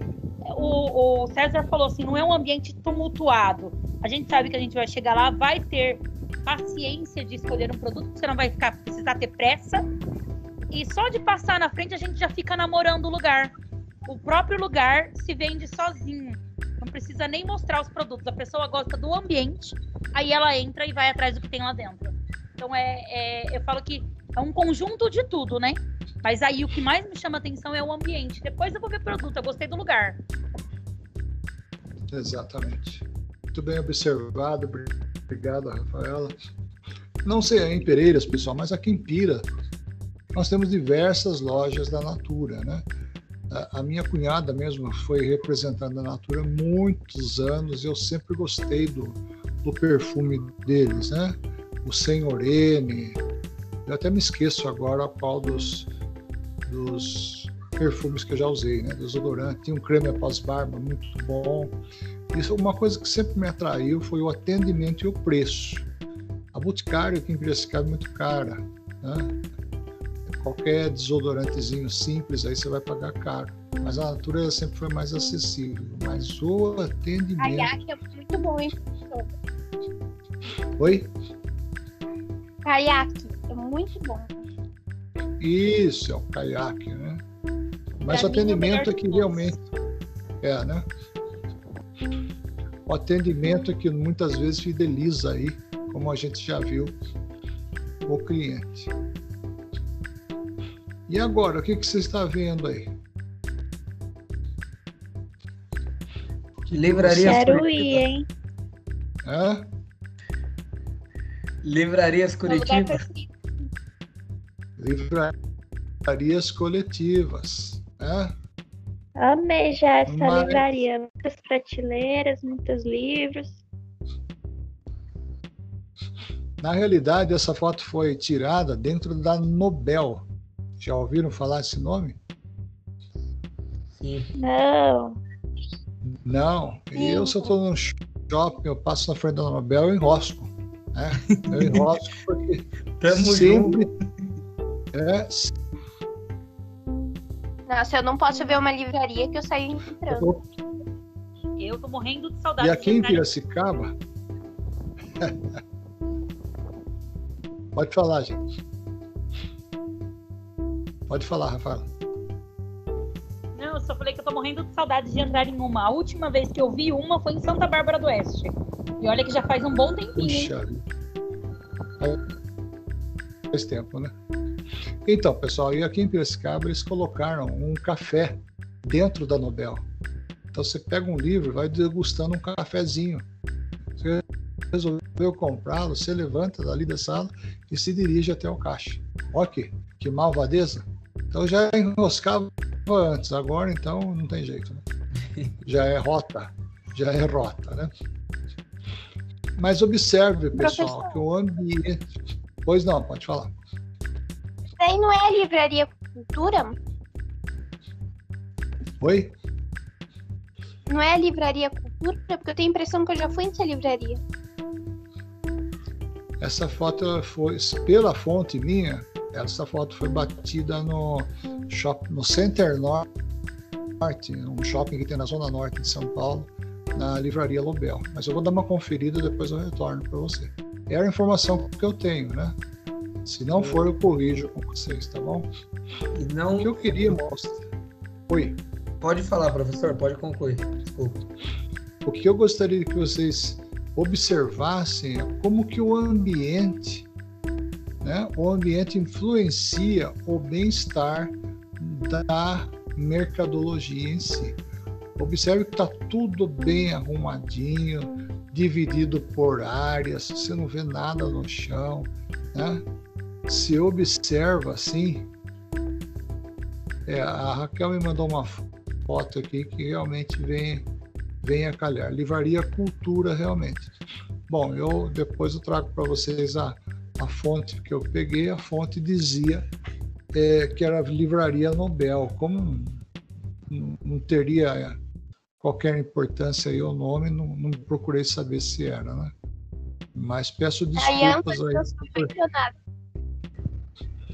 F: o, o César falou assim, não é um ambiente tumultuado. A gente sabe que a gente vai chegar lá, vai ter paciência de escolher um produto, você não vai ficar, precisar ter pressa. E só de passar na frente a gente já fica namorando o lugar. O próprio lugar se vende sozinho. Não precisa nem mostrar os produtos. A pessoa gosta do ambiente, aí ela entra e vai atrás do que tem lá dentro. Então é, é- eu falo que é um conjunto de tudo, né? Mas aí o que mais me chama atenção é o ambiente. Depois eu vou ver o produto, eu gostei do lugar.
A: Exatamente. Muito bem observado. Obrigado, Rafaela. Não sei em Pereiras, pessoal, mas aqui em Pira nós temos diversas lojas da Natura, né? A minha cunhada mesmo foi representando a Natura muitos anos e eu sempre gostei do, do perfume deles, né? O Senhorene. Eu até me esqueço agora qual dos, dos perfumes que eu já usei, né? Desodorante. Tinha um creme após barba muito bom. Isso uma coisa que sempre me atraiu foi o atendimento e o preço. A Boticário aqui em Piracicaba é muito cara, né? qualquer desodorantezinho simples, aí você vai pagar caro. Mas a natureza sempre foi mais acessível. Mas o atendimento.
B: Caiaque é muito bom, hein?
A: Oi?
B: Caiaque é muito bom.
A: Isso, é o caiaque, né? Mas pra o atendimento é que realmente. É, né? O atendimento é que muitas vezes fideliza aí, como a gente já viu, o cliente. E agora, o que, que você está vendo aí?
D: Que livraria
G: Quero ir, hein?
A: Hã?
D: Livrarias Curitiba.
B: preferido.
A: Livrarias coletivas. Né?
G: Amei já essa
A: Mas-
G: livraria. Muitas prateleiras, muitos livros.
A: Na realidade, essa foto foi tirada dentro da Nobel. Já ouviram falar esse nome?
D: Sim.
G: Não.
A: Não. E eu, se eu estou num shopping, eu passo na frente da Nobel, eu enrosco. Né? Eu enrosco porque
D: Tamo
A: sempre.
D: junto.
A: É,
B: Nossa, eu não posso ver uma livraria que eu saio entrando.
F: Eu tô morrendo de saudade.
A: e aqui em Piracicaba. Pode falar, gente. Pode falar, Rafael.
F: Não, eu só falei que eu tô morrendo de saudade de entrar em uma. A última vez que eu vi uma foi em Santa Bárbara do Oeste. E olha que já faz um bom tempinho?
A: Puxa. Faz tempo, né? Então, pessoal, e aqui em Piracicaba eles colocaram um café dentro da Nobel. Então você pega um livro e vai degustando um cafezinho. Você resolveu comprá-lo, você levanta dali da sala e se dirige até o caixa. Ok, que malvadeza. Então já enroscava antes, agora então não tem jeito. Né? Já é rota, já é rota, né? Mas observe, pessoal,
B: Professor.
A: que o ambiente. Pois não, pode falar.
B: Aí não é a livraria cultura?
A: Oi?
B: Não é a livraria cultura? Porque eu tenho a impressão que eu já fui nessa livraria.
A: Essa foto foi, pela fonte minha, essa foto foi batida no, shop, no Center Norte, um shopping que tem na Zona Norte de São Paulo, na livraria Lobel. Mas eu vou dar uma conferida e depois eu retorno para você. É a informação que eu tenho, né? Se não for, eu corrijo com vocês, tá bom?
D: E
A: O que
D: não.
A: eu queria mostrar. Oi.
D: Pode falar, professor, pode concluir. Desculpa.
A: O que eu gostaria que vocês observassem é como que o ambiente, né, o ambiente influencia o bem-estar da mercadologia em si. Observe que está tudo bem arrumadinho, dividido por áreas, você não vê nada no chão, né? Se observa assim, é, a Raquel me mandou uma foto aqui que realmente vem vem a calhar. Livraria Cultura, realmente. Bom, eu depois eu trago para vocês a, a fonte que eu peguei. A fonte dizia é, que era a Livraria Nobel. Como não, não teria qualquer importância aí o nome, não, não procurei saber se era, né? Mas peço
B: Aí,
A: desculpas
B: Anthony,
A: aí.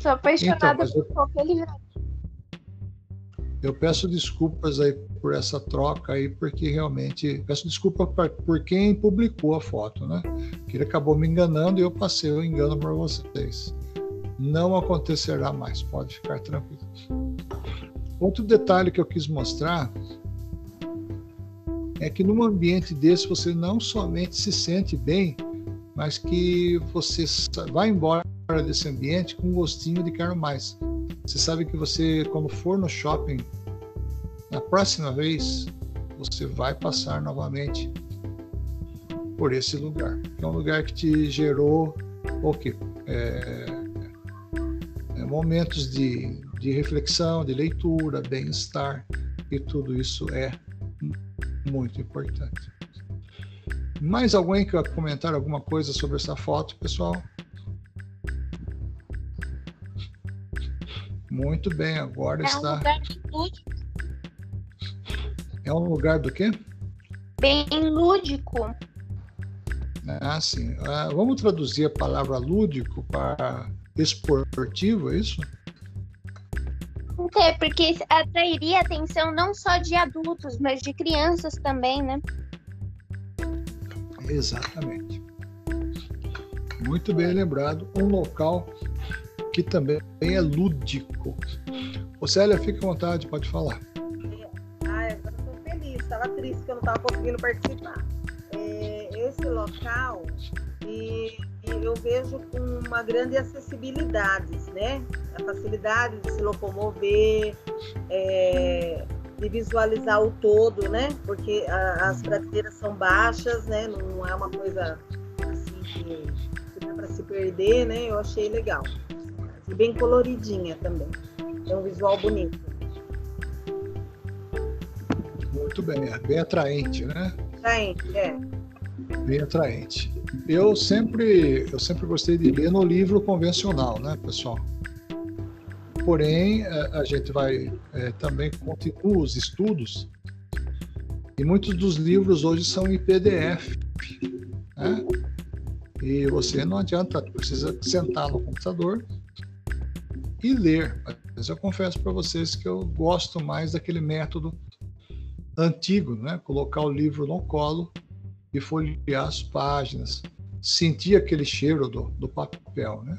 B: Sou apaixonada.
A: Então,
B: por qualquer livraria.
A: Eu peço desculpas aí por essa troca aí, porque realmente peço desculpa pra- por quem publicou a foto, né? Que ele acabou me enganando e eu passei o engano para vocês. Não acontecerá mais, pode ficar tranquilo. Outro detalhe que eu quis mostrar é que num ambiente desse você não somente se sente bem, mas que você vai embora desse ambiente com gostinho de quero mais. Você sabe que você, quando for no shopping, na próxima vez, você vai passar novamente por esse lugar. É um lugar que te gerou o que é, é, momentos de, de reflexão, de leitura, bem-estar, e tudo isso é muito importante. Mais alguém quer comentar alguma coisa sobre essa foto, pessoal? Muito bem, agora
B: É um
A: está.
B: lugar lúdico,
A: É um lugar do quê?
B: bem lúdico.
A: Ah, sim. Ah, vamos traduzir a palavra lúdico para esportivo, é isso?
B: É, porque atrairia a atenção não só de adultos, mas de crianças também, né?
A: Exatamente. Muito bem lembrado. Um local que também é lúdico. Ô Célia, fique à vontade, pode falar.
E: Agora eu tô feliz. Estava triste que eu não estava conseguindo participar. É, esse local e, e eu vejo com uma grande acessibilidade, né? A facilidade de se locomover, é, de visualizar o todo, né? Porque a- as prateleiras são baixas, né? Não é uma coisa assim que, que dá para se perder, né? Eu achei legal. E bem coloridinha também. É um visual bonito.
A: Muito bem, é bem atraente, né?
E: Gente, é.
A: Bem atraente. Eu sempre, eu sempre gostei de ler no livro convencional, né, pessoal? Porém, eh, a gente vai eh, também continua os estudos e muitos dos livros hoje são em PDF, né? E você não adianta, precisa sentar no computador e ler. Mas eu confesso para vocês que eu gosto mais daquele método antigo, né? Colocar o livro no colo e folhear as páginas, sentir aquele cheiro do, do papel, né?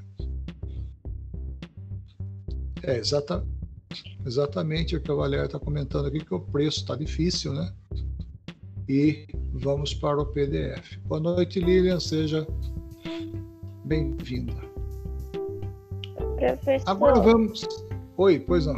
A: É exata, exatamente o que a Valéria está comentando aqui, que o preço está difícil, né? E vamos para o PDF. Boa noite, Lilian, seja bem-vinda.
G: Professor,
A: Agora vamos. Oi, pois não.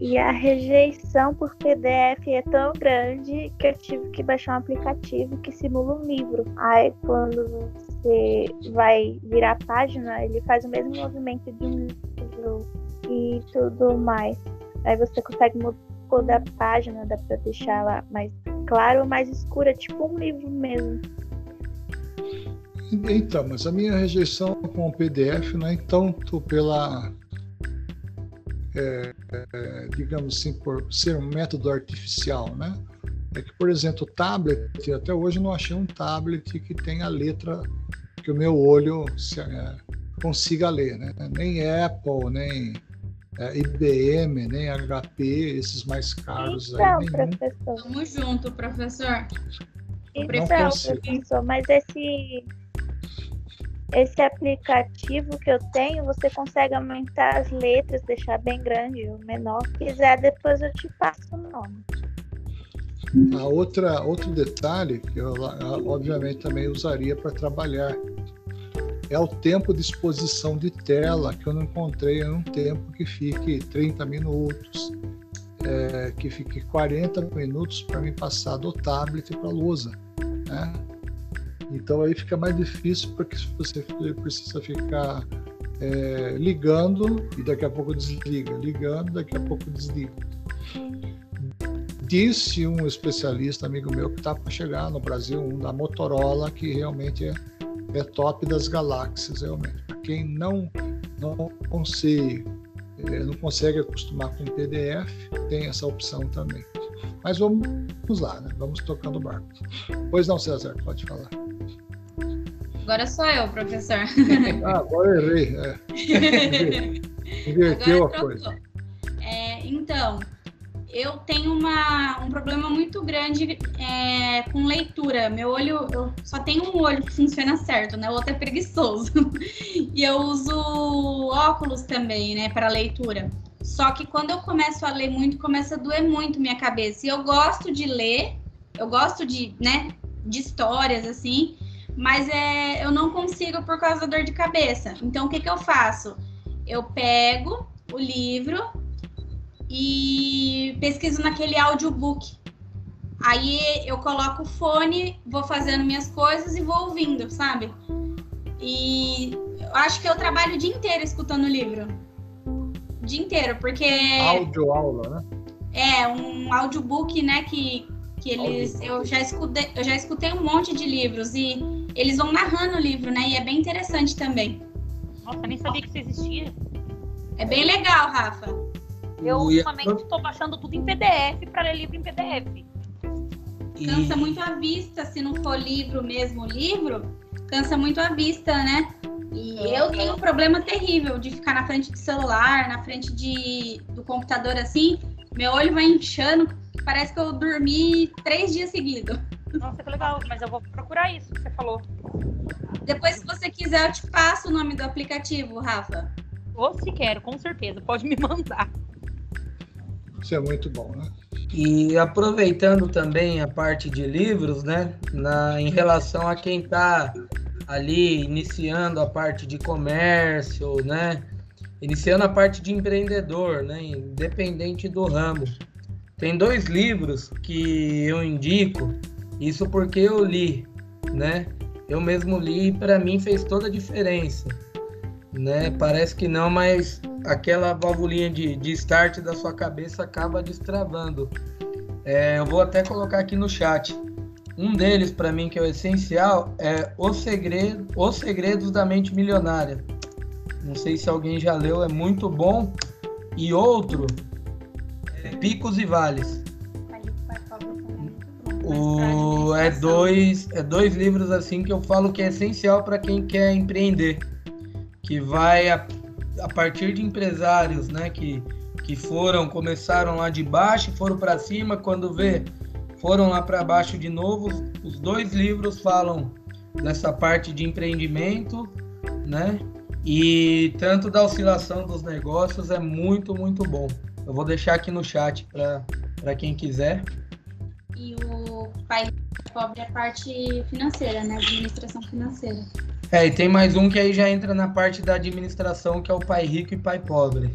G: e a rejeição por PDF é tão grande que eu tive que baixar um aplicativo que simula um livro. Aí quando você vai virar a página, ele faz o mesmo movimento de um livro e tudo mais. Aí você consegue mudar a página, dá pra deixar ela mais clara ou mais escura, tipo um livro mesmo.
A: Então, mas a minha rejeição com o PDF não é tanto pela, é, é, digamos assim, por ser um método artificial, né? É que, por exemplo, o tablet, até hoje eu não achei um tablet que tenha a letra que o meu olho se, é, consiga ler, né? Nem Apple, nem é, IBM, nem HP, esses mais caros
G: Então,
A: aí, nenhum.
G: professor.
C: Tamo junto, professor.
G: Então, professor, mas esse esse aplicativo que eu tenho, você consegue aumentar as letras, deixar bem grande ou menor. Se quiser, depois eu te passo o nome.
A: A outra, outro detalhe que eu, obviamente, também usaria para trabalhar é o tempo de exposição de tela, que eu não encontrei em um tempo que fique 30 minutos, é, que fique 40 minutos para me passar do tablet para a lousa. Né? Então aí fica mais difícil porque você precisa ficar é, ligando e daqui a pouco desliga, ligando, daqui a pouco desliga. Disse um especialista, amigo meu, que está para chegar no Brasil, um da Motorola, que realmente é, é top das galáxias, realmente. Para quem não, não, consegue, é, não consegue acostumar com PDF, tem essa opção também. Mas vamos lá, né? vamos tocando o barco. Pois não, César, pode falar.
C: Agora sou eu, professor.
A: Ah, agora eu errei. É. Inverteu a coisa.
C: É, então, eu tenho uma, um problema muito grande é, com leitura. Meu olho, eu só tenho um olho que funciona certo, né? O outro é preguiçoso. e eu uso óculos também, né, para leitura. Só que quando eu começo a ler muito, começa a doer muito minha cabeça. E eu gosto de ler, eu gosto de, né, de histórias assim, mas é, eu não consigo por causa da dor de cabeça. Então, o que, que eu faço? Eu pego o livro e pesquiso naquele audiobook. Aí eu coloco o fone, vou fazendo minhas coisas e vou ouvindo, sabe? E eu acho que eu trabalho o dia inteiro escutando o livro. O dia inteiro, porque.
A: Áudio aula, né?
C: É, um audiobook, né, que, que eles. Eu já, escutei, eu já escutei um monte de livros e eles vão narrando o livro, né? E é bem interessante também.
F: Nossa, nem sabia que isso existia.
C: É bem legal, Rafa.
F: Eu ultimamente estou baixando tudo em PDF para ler livro em PDF.
C: Cansa muito a vista, se não for livro mesmo, livro, cansa muito a vista, né? E eu tenho um problema terrível de ficar na frente do celular, na frente de, do computador assim, meu olho vai inchando, parece que eu dormi três dias seguidos.
F: Nossa, que legal. Mas eu vou procurar isso que você falou.
C: Depois, se você quiser, eu te passo o nome do aplicativo, Rafa.
F: Ou se quero, com certeza. Pode me mandar.
A: Isso é muito bom, né?
D: E aproveitando também a parte de livros, né? Na, em relação a quem está ali iniciando a parte de comércio, né? Iniciando a parte de empreendedor, né? Independente do ramo. Tem dois livros que eu indico, isso porque eu li, né? Eu mesmo li e para mim fez toda a diferença, né? Parece que não, mas aquela valvulinha de, de start da sua cabeça acaba destravando. É, eu vou até colocar aqui no chat. Um deles, para mim, que é o essencial, é o segredo, Os Segredos da Mente Milionária. Não sei se alguém já leu, é muito bom. E outro, é Picos e Vales. O, é, dois, é dois livros assim que eu falo que é essencial para quem quer empreender. Que vai a, partir de empresários, né? Que, que foram, começaram lá de baixo, foram para cima, quando vê, foram lá para baixo de novo. Os dois livros falam dessa parte de empreendimento, né? E tanto da oscilação dos negócios é muito, muito bom. Eu vou deixar aqui no chat para quem quiser.
C: E o pai pobre é a parte financeira, né? Administração financeira.
D: É, e tem mais um que aí já entra na parte da administração, que é o pai rico e pai pobre.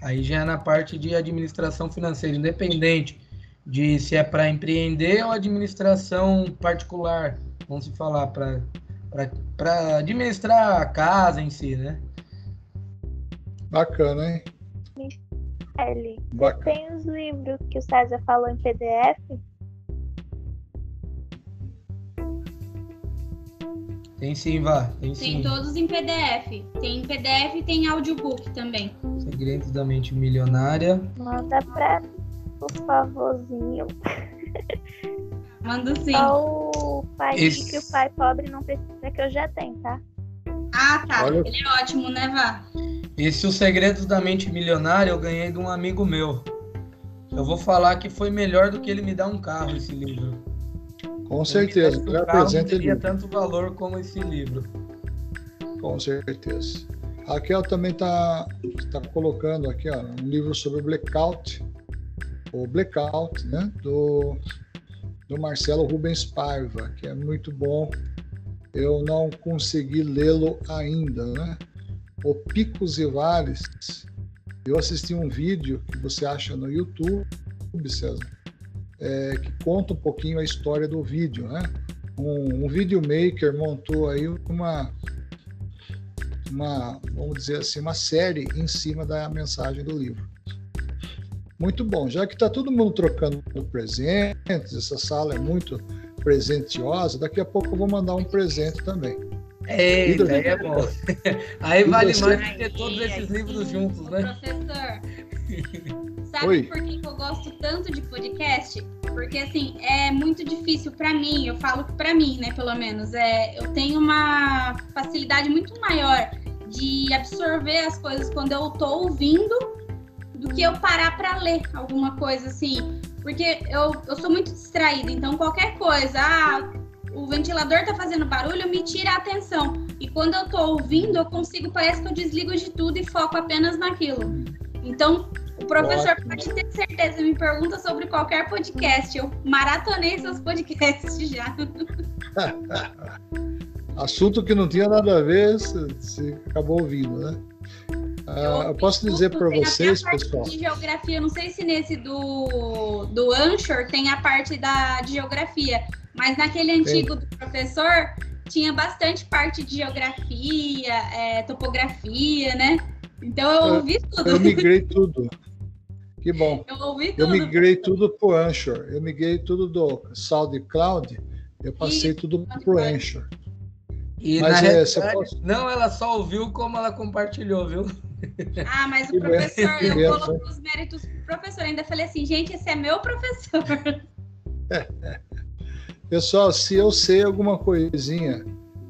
D: Aí já é na parte de administração financeira, independente de se é para empreender ou administração particular, vamos se falar, para administrar a casa em si, né?
A: Bacana, hein?
G: Eli, você
A: Bacana.
G: tem os livros que o César falou em PDF?
D: Tem sim, Vá, tem
C: Tem
D: sim.
C: todos em PDF. Tem em PDF e tem audiobook também.
D: Segredos da Mente Milionária.
G: Manda pra mim, por favorzinho.
C: Mando sim.
G: Só o pai
D: Esse-
G: rico e o pai pobre não precisa que eu já tenho, tá?
C: Ah, tá.
A: Olha-
C: Ele é ótimo, né, Vá?
D: Esse Os Segredos da Mente Milionária eu ganhei de um amigo meu. Eu vou falar que foi melhor do que ele me dar um carro esse livro.
A: Com certeza.
D: carro, não
A: presente
D: teria tanto valor como esse livro.
A: Com certeza. A Raquel também está tá colocando aqui ó, um livro sobre o blackout, o blackout, né, do, do Marcelo Rubens Paiva, que é muito bom. Eu não consegui lê-lo ainda, né? O Picos e Vales. Eu assisti um vídeo que você acha no YouTube, César, é, que conta um pouquinho a história do vídeo, né? Um, um videomaker montou aí uma uma, vamos dizer assim, uma série em cima da mensagem do livro. Muito bom, já que está todo mundo trocando presentes, essa sala é muito presentiosa, daqui a pouco eu vou mandar um presente também.
D: Eita, aí é bom. Aí vale
A: você?
D: mais do que todos esses livros juntos, né?
C: Professor, sabe
A: Oi.
C: por que eu gosto tanto de podcast? Porque, assim, é muito difícil pra mim, eu falo pra mim, né, pelo menos, é, eu tenho uma facilidade muito maior de absorver as coisas quando eu tô ouvindo do que eu parar pra ler alguma coisa, assim. Porque eu, eu sou muito distraída, então qualquer coisa, ah, o ventilador tá fazendo barulho, me tira a atenção. E quando eu tô ouvindo, eu consigo, parece que eu desligo de tudo e foco apenas naquilo. Então, o professor
A: Ótimo.
C: pode ter certeza, me pergunta sobre qualquer podcast. Eu maratonei seus podcasts já.
A: assunto que não tinha nada a ver, você acabou ouvindo, né? Ah, eu posso dizer para vocês, pessoal.
C: De geografia, não sei se nesse do, do Anchor tem a parte da de geografia, mas naquele antigo do professor tinha bastante parte de geografia, é, topografia, né? Então eu ouvi tudo.
A: Eu migrei tudo. Que bom.
C: Eu ouvi
A: tudo. Eu migrei tudo para o Anchor. Eu migrei tudo do SoundCloud. Eu passei tudo para o Anchor.
D: E mas, na é, realidade, pode... não, ela só ouviu como ela compartilhou, viu?
C: Ah, mas o professor, eu coloquei os méritos pro professor. Ainda falei assim, gente, esse é meu professor.
A: Pessoal, se eu sei alguma coisinha,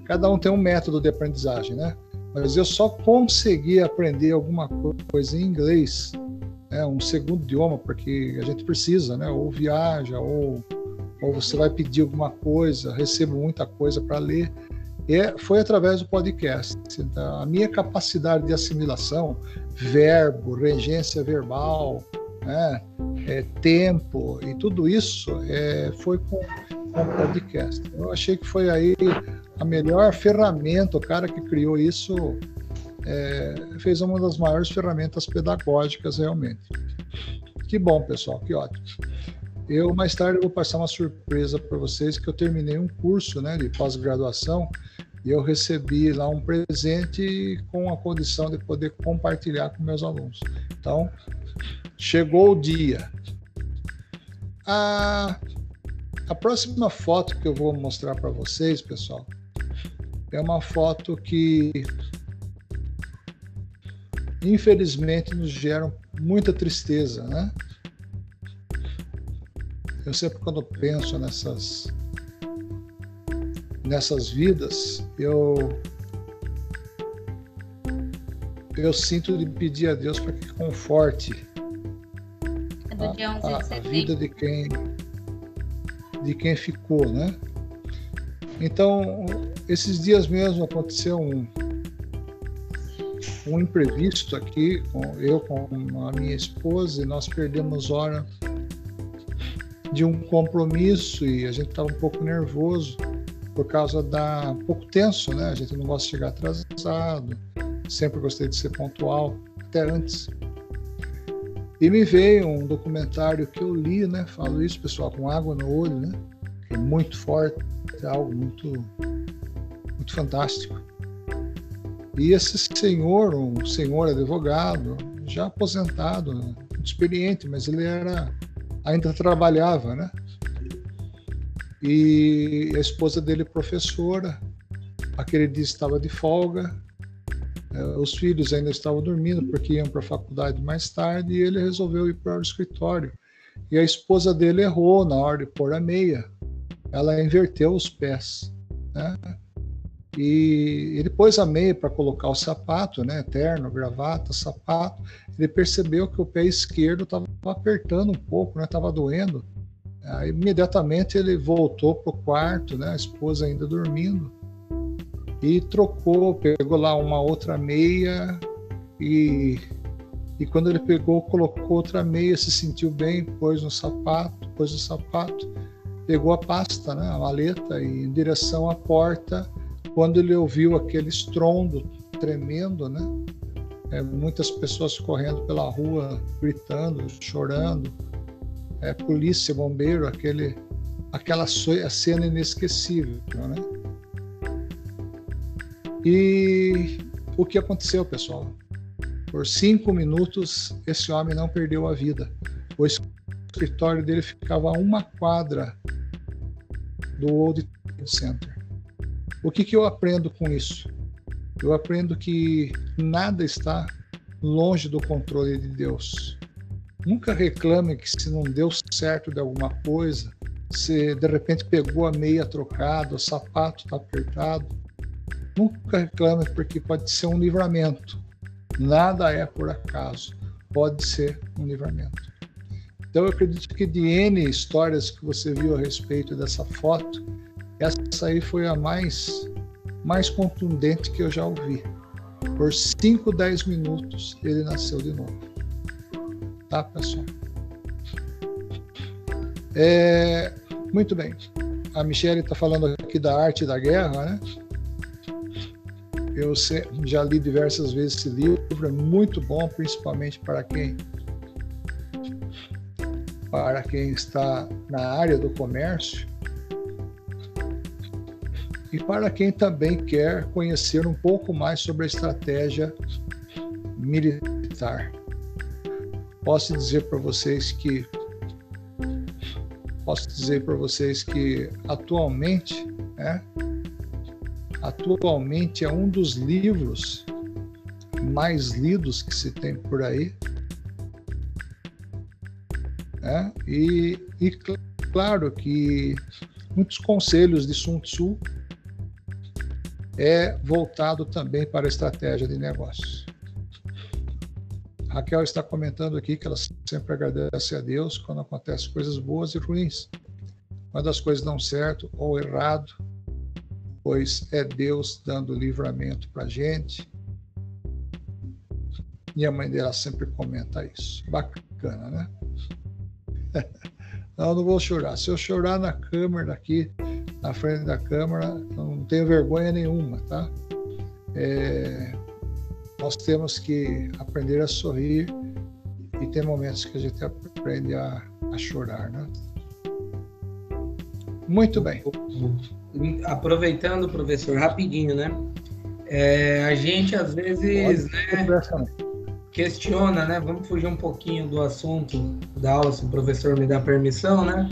A: cada um tem um método de aprendizagem, né? Mas eu só consegui aprender alguma coisa em inglês, né? um segundo idioma, porque a gente precisa, né? Ou viaja, ou, ou você vai pedir alguma coisa, recebo muita coisa para ler. E foi através do podcast. A minha capacidade de assimilação, verbo, regência verbal, né? é, tempo e tudo isso é, foi com com o podcast. Eu achei que foi aí a melhor ferramenta, o cara que criou isso é, fez uma das maiores ferramentas pedagógicas realmente. Que bom, pessoal, que ótimo. Eu mais tarde vou passar uma surpresa para vocês que eu terminei um curso, né, de pós-graduação e eu recebi lá um presente com a condição de poder compartilhar com meus alunos. Então, chegou o dia. Ah, a próxima foto que eu vou mostrar para vocês, pessoal, é uma foto que infelizmente nos gera muita tristeza, né? Eu sempre quando penso nessas nessas vidas, eu eu sinto de pedir a Deus para que conforte
C: é a, a,
A: a vida de quem de quem ficou, né? Então, esses dias mesmo aconteceu um, um imprevisto aqui, eu com a minha esposa, e nós perdemos hora de um compromisso e a gente estava um pouco nervoso por causa da um pouco tenso, né? A gente não gosta de chegar atrasado, sempre gostei de ser pontual, até antes. E me veio um documentário que eu li, né? Falo isso, pessoal, com água no olho, né? Que é muito forte, é algo muito, muito fantástico. E esse senhor, um senhor advogado, já aposentado, experiente, mas ele era ainda trabalhava, né? E a esposa dele professora, aquele dia estava de folga, é, os filhos ainda estavam dormindo porque iam para a faculdade mais tarde e ele resolveu ir para o escritório. E a esposa dele errou na hora de pôr a meia. Ela inverteu os pés. Né? E ele pôs a meia para colocar o sapato, né? Terno, gravata, sapato. Ele percebeu que o pé esquerdo estava apertando um pouco, né? Estava doendo. Aí, imediatamente ele voltou para o quarto, né? A esposa ainda dormindo e trocou, pegou lá uma outra meia e, e quando ele pegou, colocou outra meia, se sentiu bem, pôs no sapato, pôs no sapato, pegou a pasta, né, a maleta e em direção à porta, quando ele ouviu aquele estrondo tremendo, né, é, muitas pessoas correndo pela rua, gritando, chorando, é, polícia, bombeiro, aquele, aquela cena inesquecível, né? E o que aconteceu, pessoal? Por cinco minutos, esse homem não perdeu a vida. O escritório dele ficava a uma quadra do Trade Center. O que, que eu aprendo com isso? Eu aprendo que nada está longe do controle de Deus. Nunca reclame que se não deu certo de alguma coisa, se de repente pegou a meia trocada, o sapato está apertado, Nunca reclame, porque pode ser um livramento. Nada é por acaso, pode ser um livramento. Então, eu acredito que de N histórias que você viu a respeito dessa foto, essa aí foi a mais, mais contundente que eu já ouvi. Por 5, 10 minutos, ele nasceu de novo. Tá, pessoal? É, muito bem. A Michelle está falando aqui da arte da guerra, né? eu já li diversas vezes esse livro, é muito bom, principalmente para quem para quem está na área do comércio e para quem também quer conhecer um pouco mais sobre a estratégia militar. Posso dizer para vocês que posso dizer para vocês que atualmente, né, atualmente é um dos livros mais lidos que se tem por aí. Né? E, e claro que muitos conselhos de Sun Tzu é voltado também para a estratégia de negócios. Raquel está comentando aqui que ela sempre agradece a Deus quando acontecem coisas boas e ruins. Quando as coisas dão certo ou errado, pois é Deus dando livramento para a gente. E a mãe dela sempre comenta isso. Bacana, né? Não, não vou chorar. Se eu chorar na câmera aqui, na frente da câmera, não tenho vergonha nenhuma, tá? É, nós temos que aprender a sorrir e tem momentos que a gente aprende a, a chorar, né? Muito bem.
D: Aproveitando, professor, rapidinho, né? É, a gente às vezes né, questiona, né? Vamos fugir um pouquinho do assunto da aula, se o professor me dá permissão, né?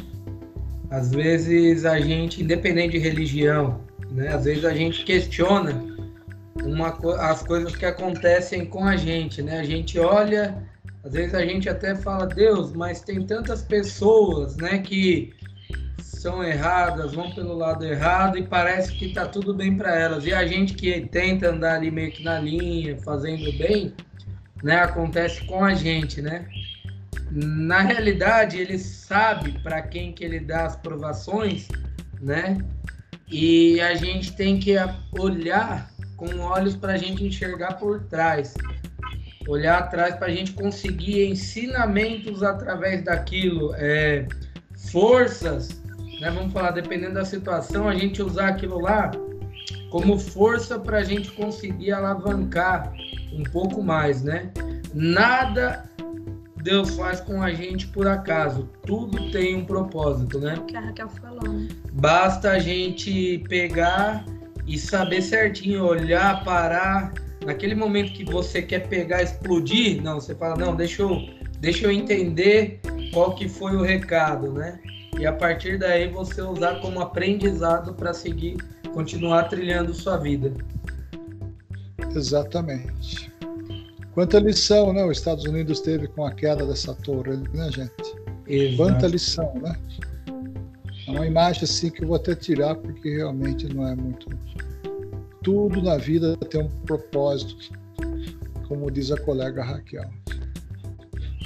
D: Às vezes a gente, independente de religião, né? Às vezes a gente questiona uma, as coisas que acontecem com a gente, né? A gente olha, às vezes a gente até fala, Deus, mas tem tantas pessoas, né, que são erradas, vão pelo lado errado e parece que tá tudo bem para elas. E a gente que tenta andar ali meio que na linha, fazendo bem, né, acontece com a gente, né? Na realidade, ele sabe para quem que ele dá as provações, né? E a gente tem que olhar com olhos para a gente enxergar por trás, olhar atrás para a gente conseguir ensinamentos através daquilo, é, forças, né? Vamos falar, dependendo da situação, a gente usar aquilo lá como força para a gente conseguir alavancar um pouco mais, né? Nada Deus faz com a gente por acaso. Tudo tem um propósito, né?
C: É o que a Raquel falou, né?
D: Basta a gente pegar e saber certinho, olhar, parar. Naquele momento que você quer pegar, explodir, não, você fala, não, deixa eu, deixa eu entender qual que foi o recado, né? E a partir daí você usar como aprendizado para seguir, continuar trilhando sua vida.
A: Exatamente. Quanta lição, né? Os Estados Unidos teve com a queda dessa torre, né, gente? Exato. Quanta lição, né? É uma imagem assim que eu vou até tirar porque realmente não é muito. Tudo na vida tem um propósito, como diz a colega Raquel.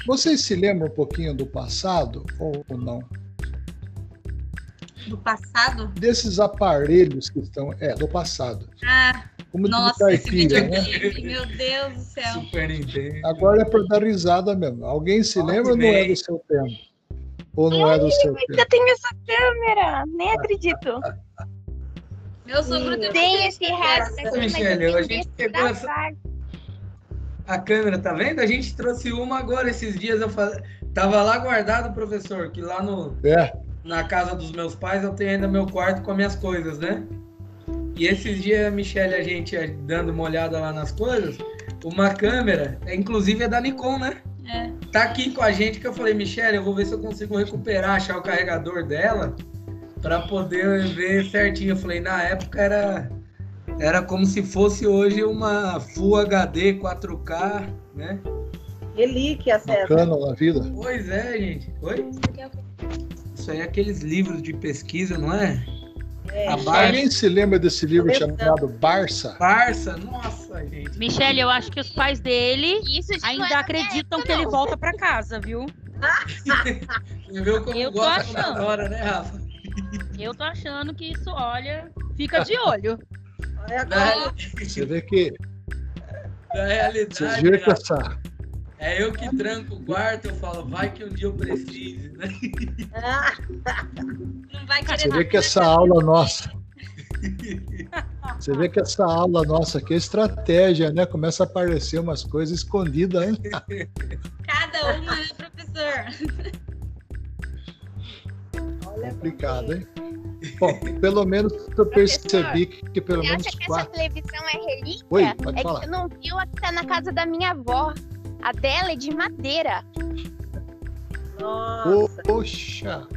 A: Vocês se lembram um pouquinho do passado ou não?
C: Do passado?
A: Desses aparelhos que estão. É, do passado.
C: Ah, como Nossa, esse videogame, né? meu Deus do céu.
D: Super Nintendo.
A: Agora é para dar risada mesmo. Alguém se lembra ou não é do seu tempo? Ou não é do seu tempo?
B: Eu tenho essa câmera, nem acredito.
C: Meu sogro
B: tem esse rato.
D: Michele, a gente pegou essa... A câmera, tá vendo? A gente trouxe uma agora esses dias. Eu faz... Tava lá guardado, professor, que lá no...
A: É.
D: na casa dos meus pais eu tenho ainda meu quarto com as minhas coisas, né? E esses dias, Michelle, a gente dando uma olhada lá nas coisas, uma câmera, é, inclusive é da Nikon, né?
C: É.
D: Tá aqui com a gente que eu falei, Michelle, eu vou ver se eu consigo recuperar, achar o carregador dela para poder ver certinho. Eu falei, na época era era como se fosse hoje uma Full HD 4K, né?
E: Relíquia, César.
A: Bacana na vida.
D: Pois é, gente. Oi? Isso aí é aqueles livros de pesquisa, não é?
A: É. Alguém se lembra desse livro chamado Barça?
D: Barça, nossa, gente.
F: Michele, eu acho que os pais dele ainda acreditam que ele volta para casa, viu?
D: eu tô achando. Hora, né, Rafa?
F: Eu tô achando que isso, olha, fica de olho.
A: Você vê que.
D: Na realidade.
A: Vocês viram que essa,
D: é eu que tranco o quarto, eu falo, vai que um dia eu precise, né?
C: Não vai querer
A: Você vê que essa aula nossa. Você vê que essa aula nossa aqui é estratégia, né? Começa a aparecer umas coisas escondidas, hein?
C: Cada uma, né, professor?
E: Olha
A: Complicado, hein? Bom, pelo menos eu percebi que, que pelo
B: Você
A: menos
B: acha que essa
A: quatro.
B: televisão é relíquia?
A: Oi, pode
B: é
A: falar.
B: que você não viu a que tá na casa da minha avó. A dela é de madeira.
E: Nossa,
A: Poxa!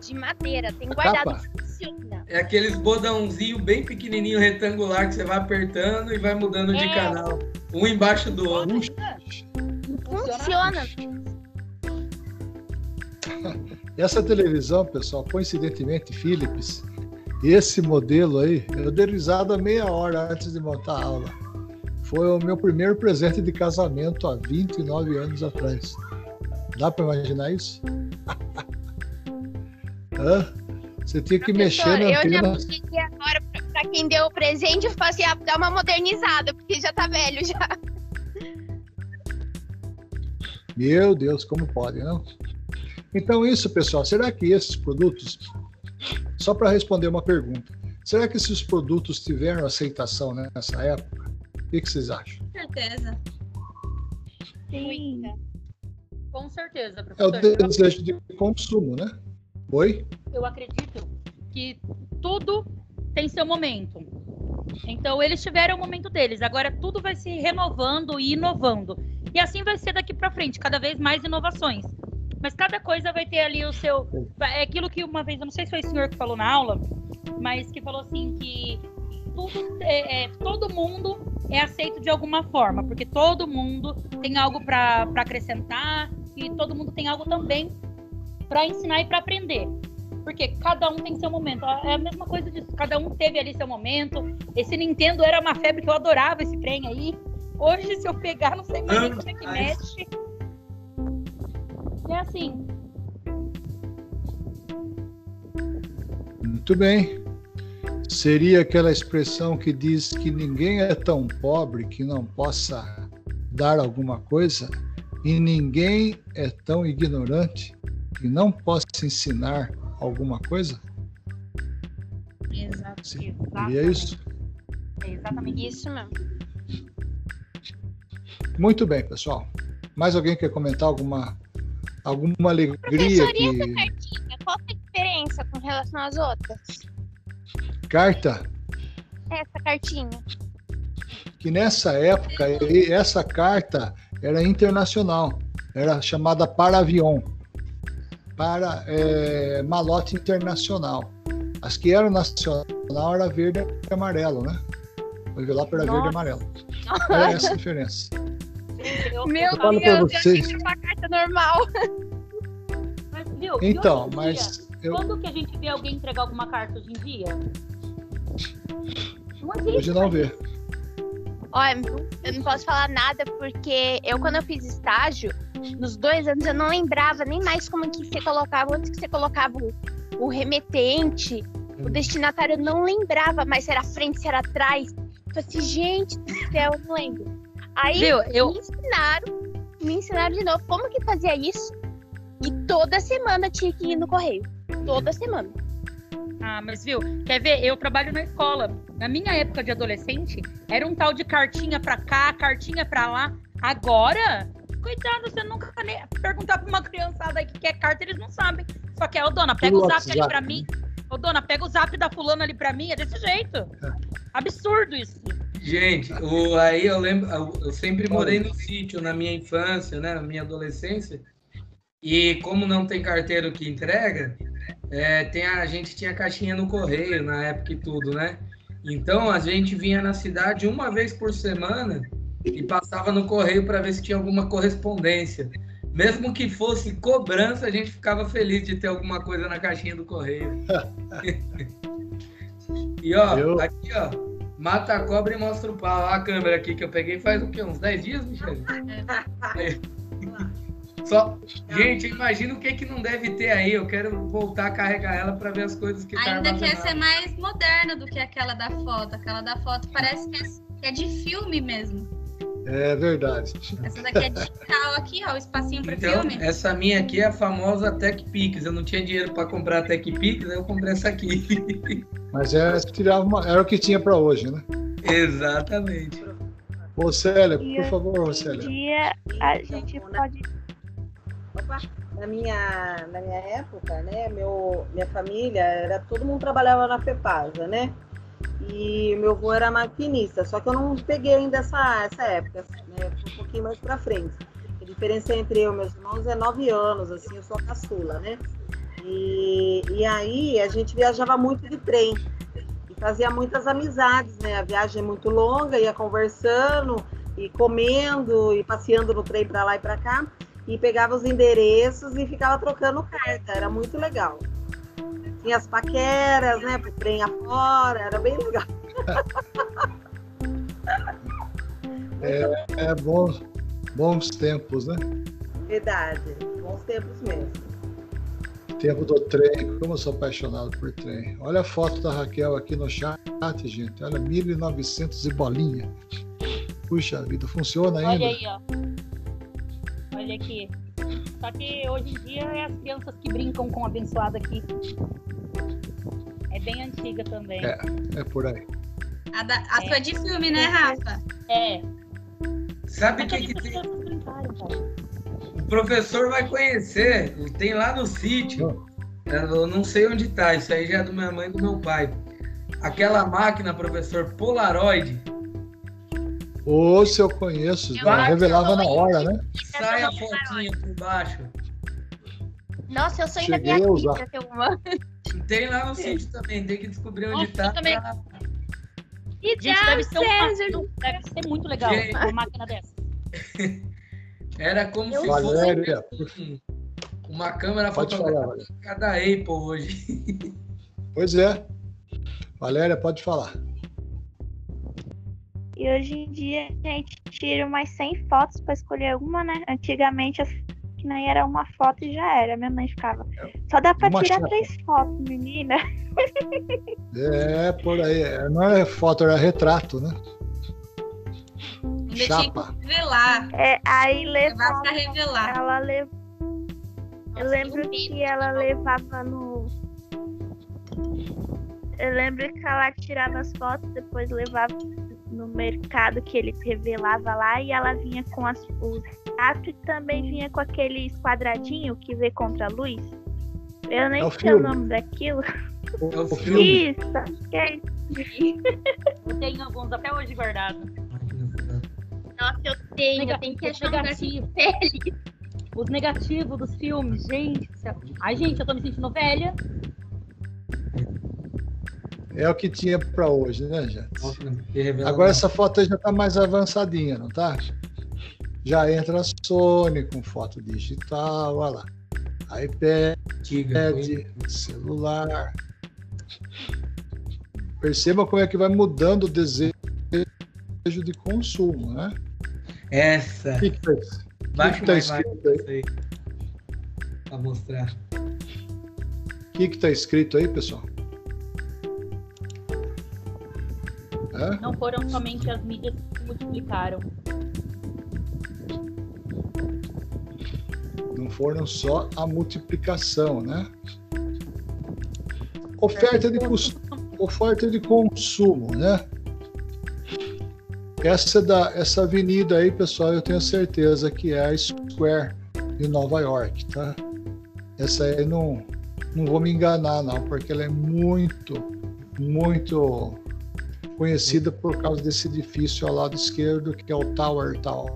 B: De madeira. Tem guardado.
A: capa?
B: Funciona.
D: É aqueles bodãozinho bem pequenininho, retangular, que você vai apertando e vai mudando de
B: É.
D: canal. Um embaixo do outro.
B: Funciona.
A: Essa televisão, pessoal, coincidentemente, Philips, esse modelo aí, eu dei risada meia hora antes de montar a aula. Foi o meu primeiro presente de casamento há 29 anos atrás. Dá para imaginar isso? Hã? Você tinha que mexer
B: Professor,
A: na
B: eu já pedi agora pra quem deu o presente, eu falei assim, ah, dá uma modernizada, porque já tá velho já.
A: Meu Deus, como pode, não? Então, isso, pessoal, será que esses produtos, só para responder uma pergunta, será que esses produtos tiveram aceitação né, nessa época? O que, que vocês acham?
C: Com certeza.
G: Sim.
F: Com certeza,
A: É o
F: professor.
A: Desejo de consumo, né? Oi?
F: eu acredito que tudo tem seu momento. Então, eles tiveram o momento deles. Agora, tudo vai se renovando e inovando. E assim vai ser daqui para frente, cada vez mais inovações. Mas cada coisa vai ter ali o seu. É aquilo que uma vez, eu não sei se foi o senhor que falou na aula, mas que falou assim que tudo, é, é, todo mundo é aceito de alguma forma, porque todo mundo tem algo para acrescentar e todo mundo tem algo também para ensinar e para aprender. Porque cada um tem seu momento. É a mesma coisa disso. Cada um teve ali seu momento. Esse Nintendo era uma febre que eu adorava esse trem aí. Hoje, se eu pegar, não sei mais como é que
D: Mas-
F: mexe. É assim.
A: Muito bem. Seria aquela expressão que diz que ninguém é tão pobre que não possa dar alguma coisa, e ninguém é tão ignorante que não possa ensinar alguma coisa?
F: Exato.
A: Sim,
F: exatamente.
A: Isso?
F: É exatamente isso.
B: Isso mesmo.
A: Muito bem, pessoal. Mais alguém quer comentar alguma, alguma alegria
B: Professor, e
A: que.
B: Qual é a diferença com relação às outras?
A: Carta,
B: Essa cartinha.
A: que nessa época, essa carta era internacional, era chamada para avião, para é, malote internacional. As que eram nacional era verde e amarelo, né? O envelope era verde e amarelo. Era essa a diferença.
F: Eu-
B: Meu
A: Eu
B: Deus, eu
A: vocês.
B: uma carta normal.
F: Mas, viu?
A: Então, mas
F: dia,
A: eu,
F: Quando que a gente vê alguém entregar alguma carta hoje em dia?
A: Hoje não vê.
F: isso.
B: Olha, eu não posso falar nada porque eu, quando eu fiz estágio, nos dois anos, eu não lembrava nem mais como que você colocava, onde que você colocava o, o remetente, o destinatário, eu não lembrava mais se era frente, se era atrás. Eu falei assim, gente do céu, eu não lembro. Aí
F: Viu? Eu,
B: me ensinaram, me ensinaram de novo como que fazia isso. E toda semana tinha que ir no correio. Toda semana.
F: Ah, mas viu? Quer ver? Eu trabalho na escola. Na minha época de adolescente, era um tal de cartinha pra cá, cartinha pra lá. Agora, coitado, você nunca nem perguntar pra uma criançada aí que quer carta, eles não sabem. Só que é, ô dona, pega
A: Pelo
F: o zap ali
A: WhatsApp,
F: pra mim. Ô dona, pega o zap da fulana ali pra mim. É desse jeito. Absurdo isso.
D: Gente, o, aí eu lembro, eu eu sempre morei no sítio na minha infância, né, na minha adolescência. E como não tem carteiro que entrega, é, tem a, a gente tinha caixinha no correio na época e tudo, né? Então a gente vinha na cidade uma vez por semana e passava no correio para ver se tinha alguma correspondência. Mesmo que fosse cobrança, a gente ficava feliz de ter alguma coisa na caixinha do correio. e ó,
A: Eu-
D: aqui ó, mata a cobra e mostra o pau. Ó a câmera aqui que eu peguei faz o quê? Uns 10 dias, Michele? Só, gente, imagina o que que não deve ter aí. Eu quero voltar a carregar ela para ver as coisas que tá
C: Ainda quer
D: armazenado.
C: ser mais moderna do que aquela da foto. Aquela da foto parece que é, que é de filme mesmo.
A: É verdade.
C: Essa daqui é digital aqui, ó, o espacinho para
D: Então,
C: filme.
D: essa minha aqui é a famosa TechPix. Eu não tinha dinheiro para comprar a TechPix, aí eu comprei essa aqui.
A: Mas é, tirava uma- era o que tinha para hoje, né?
D: Exatamente.
A: Ô, Célia,
G: E
A: por favor, Célia.
G: dia a gente pode.
E: Na minha, na minha época, né, meu, minha família, era todo mundo trabalhava na FEPASA, né? E meu avô era maquinista, só que eu não peguei ainda essa, essa época, né? Foi um pouquinho mais pra frente. A diferença entre eu e meus irmãos é nove anos, assim, eu sou a caçula, né? E, e aí a gente viajava muito de trem e fazia muitas amizades, né? A viagem é muito longa, ia conversando e comendo e passeando no trem para lá e para cá e pegava os endereços e ficava trocando carta, era muito legal. Tinha as paqueras, né, pro trem afora, era bem legal.
A: É bons, bons tempos, né?
E: Verdade, bons tempos mesmo.
A: Tempo do trem, como eu sou apaixonado por trem. Olha a foto da Raquel aqui no chat, gente. Olha, 1900 e bolinha. Puxa vida, funciona ainda?
F: Olha aí, ó. Olha aqui. Só que hoje em dia é as crianças que brincam com o abençoado aqui. É bem antiga também.
A: É. É por aí.
C: A, da, a sua é de filme, né, Rafa?
F: É.
D: Sabe o
F: Mas
D: que, que tem? O professor vai conhecer. Tem lá no sítio. Eu não sei onde tá. Isso aí já é do minha mãe e do meu pai. Aquela máquina, professor, Polaroid.
A: Ou se eu conheço,
C: Vai,
A: revelava na hora, né?
D: Sai a fotinha por baixo.
B: Nossa, eu sou ainda
A: Cheguei a
B: minha
A: usar.
B: filha ter uma.
D: Tem lá no sítio também. Tem que descobrir onde
F: Nossa,
D: tá.
F: eu também.
D: pra-
B: E
F: Gente, deve ser, uma, deve ser muito legal
D: Gente.
F: uma máquina dessa.
D: Era como
B: Eu
D: se
A: Valéria,
D: fosse uma câmera
A: pode
D: fotográfica
A: Valéria.
D: da Apple hoje.
A: Pois é. Valéria, pode falar.
G: E hoje em dia a gente tira umas 100 fotos para escolher uma, né? Antigamente que nem era uma foto e já era. Minha mãe ficava. Só dá pra
A: Uma
G: tirar
A: chapa.
G: três fotos, menina.
A: É, por aí. É, Não é foto, era retrato, né?
C: Ainda tinha
A: Chapa.
C: que revelar.
G: É, aí levava.
C: pra revelar.
G: Ela levava. Eu lembro que ela levava no. Eu lembro que ela tirava as fotos, depois levava no mercado que ele revelava lá e ela vinha com as, os retratos e também vinha com aqueles quadradinhos que vê contra a luz. Eu nem
A: É
G: sei o nome daquilo.
D: É o filme.
G: Isso, acho que é isso.
F: Eu tenho alguns até hoje guardados.
B: Nossa, eu tenho, eu tenho que achar um
F: negativo.
B: feliz.
F: Os negativos dos filmes, gente. Ai, gente, eu tô me sentindo velha.
A: É o que tinha para hoje, né, gente? Agora essa foto aí já tá mais avançadinha, não tá? Já entra a Sony com foto digital, olha lá. iPad,
D: foi-
A: celular. Perceba como é que vai mudando o desejo de consumo, né?
D: Essa.
A: O que que tá, que tá escrito aí?
D: aí. Pra mostrar.
A: O que que tá escrito aí, pessoal? Hã?
F: Não foram somente as mídias que se multiplicaram.
A: Não foram só a multiplicação, né? Oferta de, cus- oferta de consumo, né? Essa, da, essa avenida aí, pessoal, eu tenho certeza que é a Square de Nova York, tá? Essa aí não, não vou me enganar, não, porque ela é muito, muito conhecida por causa desse edifício ao lado esquerdo, que é o Tower Tower,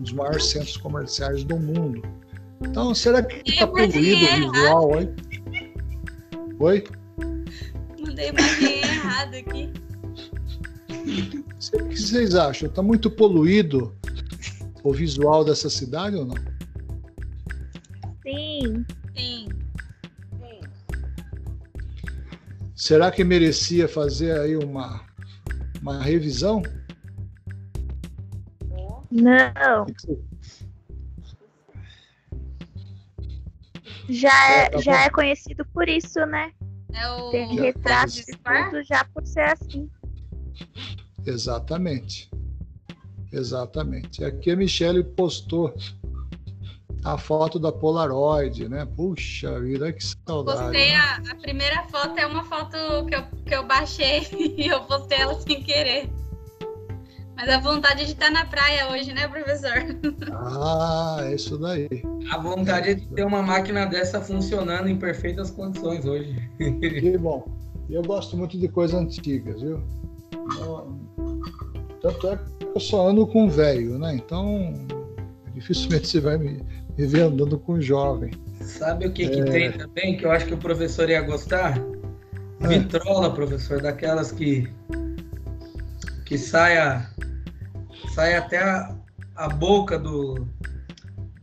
A: um dos maiores centros comerciais do mundo. Então, será que está poluído o visual aí? Oi?
C: Mandei imaginei errado aqui.
A: Cê- O que vocês acham? Está muito poluído o visual dessa cidade ou não?
G: Sim.
A: Será que merecia fazer aí uma, uma revisão?
G: Não. Já
A: É,
G: é,
A: tá
G: já é conhecido por isso, né?
C: É o.
G: Tem
A: Já
G: retrato de tudo já por ser assim.
A: Exatamente. Exatamente. Aqui a Michelle postou a foto da Polaroid, né? Puxa vida, que saudade.
C: Postei
A: né?
C: a, a primeira foto, é uma foto que eu, que eu baixei e eu postei ela sem querer. Mas a vontade de estar na praia hoje, né, professor?
A: Ah, é isso daí.
D: A vontade é de ter uma máquina dessa funcionando em perfeitas condições hoje.
A: Que bom. Eu gosto muito de coisas antigas, viu? Então, Tanto é que eu só ando com velho, né? Então, dificilmente você vai me, me ver andando com jovem.
D: Sabe o que, que
A: É.
D: tem também que eu acho que o professor ia gostar?
A: É.
D: Vitrola, professor, daquelas que que sai, a, sai até a, a boca do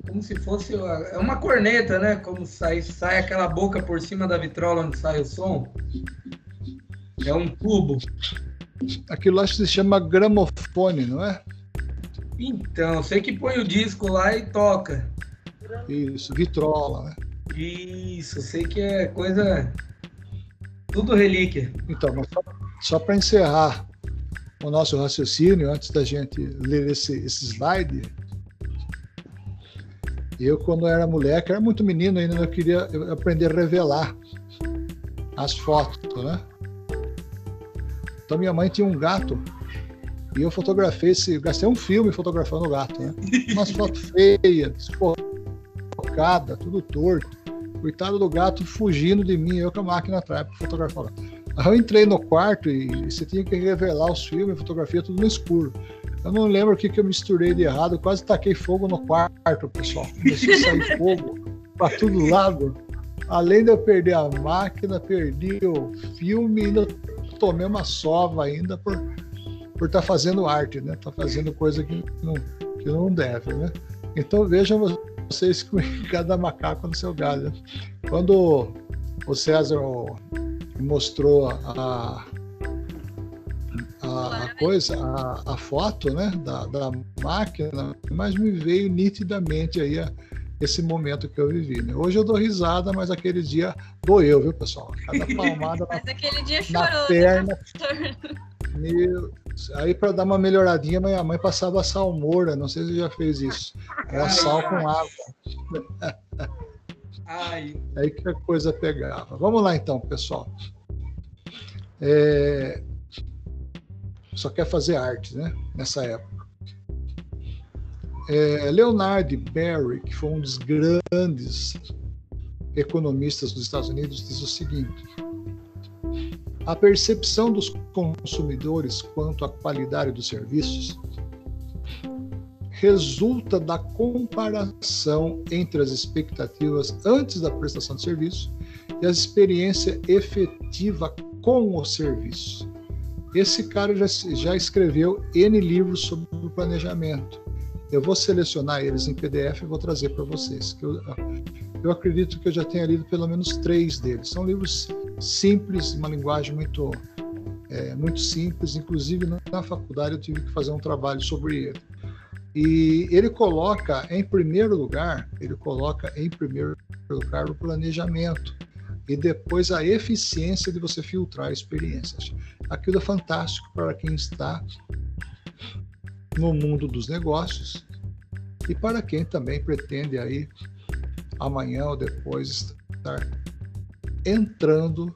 D: como se fosse é uma corneta, né? Como sai sai aquela boca por cima da vitrola onde sai o som. É um tubo.
A: Aquilo lá se chama gramofone, não é?
D: Então, sei que põe o disco lá e toca.
A: Isso, vitrola, né?
D: Isso, sei que é coisa tudo relíquia.
A: Então, mas só, só para encerrar o nosso raciocínio, antes da gente ler esse, esse slide, eu, quando era moleque, era muito menino ainda, eu queria aprender a revelar as fotos, né? Então, minha mãe tinha um gato e eu fotografei esse, gastei um filme fotografando o gato, né? Umas fotos feias, desfocadas, tudo torto. Coitado do gato fugindo de mim, eu com a máquina atrás para fotografar. Aí eu entrei no quarto e você tinha que revelar os filmes, fotografia, tudo no escuro. Eu não lembro o que, que eu misturei de errado, eu quase taquei fogo no quarto, pessoal. Começou a sair fogo para todo lado. Além de eu perder a máquina, perdi o filme e ainda tomei uma sova ainda por por estar fazendo arte, né? Tá fazendo coisa que não, que não deve, né? Então vejam vocês com cada macaco no seu galho. né? Quando o César mostrou a, a, a coisa, a, a foto, né, da, da máquina, mas me veio nitidamente aí a- esse momento que eu vivi. Né? Hoje eu dou risada, mas aquele dia doeu, viu, pessoal? Cada palmada na,
C: Mas aquele dia
A: na
C: chorou, né,
A: perna,
C: professor?
A: meu, aí para dar uma melhoradinha, minha mãe passava salmoura, não sei se você já fez isso. Era sal com água,
D: Ai,
A: aí que a coisa pegava. Vamos lá então, pessoal. É, Só quer fazer arte, né? Nessa época. É, Leonard Berry, que foi um dos grandes economistas dos Estados Unidos, diz o seguinte: a percepção dos consumidores quanto à qualidade dos serviços resulta da comparação entre as expectativas antes da prestação de serviço e a experiência efetiva com o serviço. Esse cara já, já escreveu N livros sobre o planejamento. Eu vou selecionar eles em PDF e vou trazer para vocês. que Eu, eu acredito que eu já tenha lido pelo menos três deles. São livros simples, uma linguagem muito, é, muito simples. Inclusive, na, faculdade, eu tive que fazer um trabalho sobre ele. E ele coloca em primeiro lugar, ele coloca em primeiro lugar o planejamento e depois a eficiência de você filtrar experiências. Aquilo é fantástico para quem está no mundo dos negócios e para quem também pretende aí amanhã ou depois estar entrando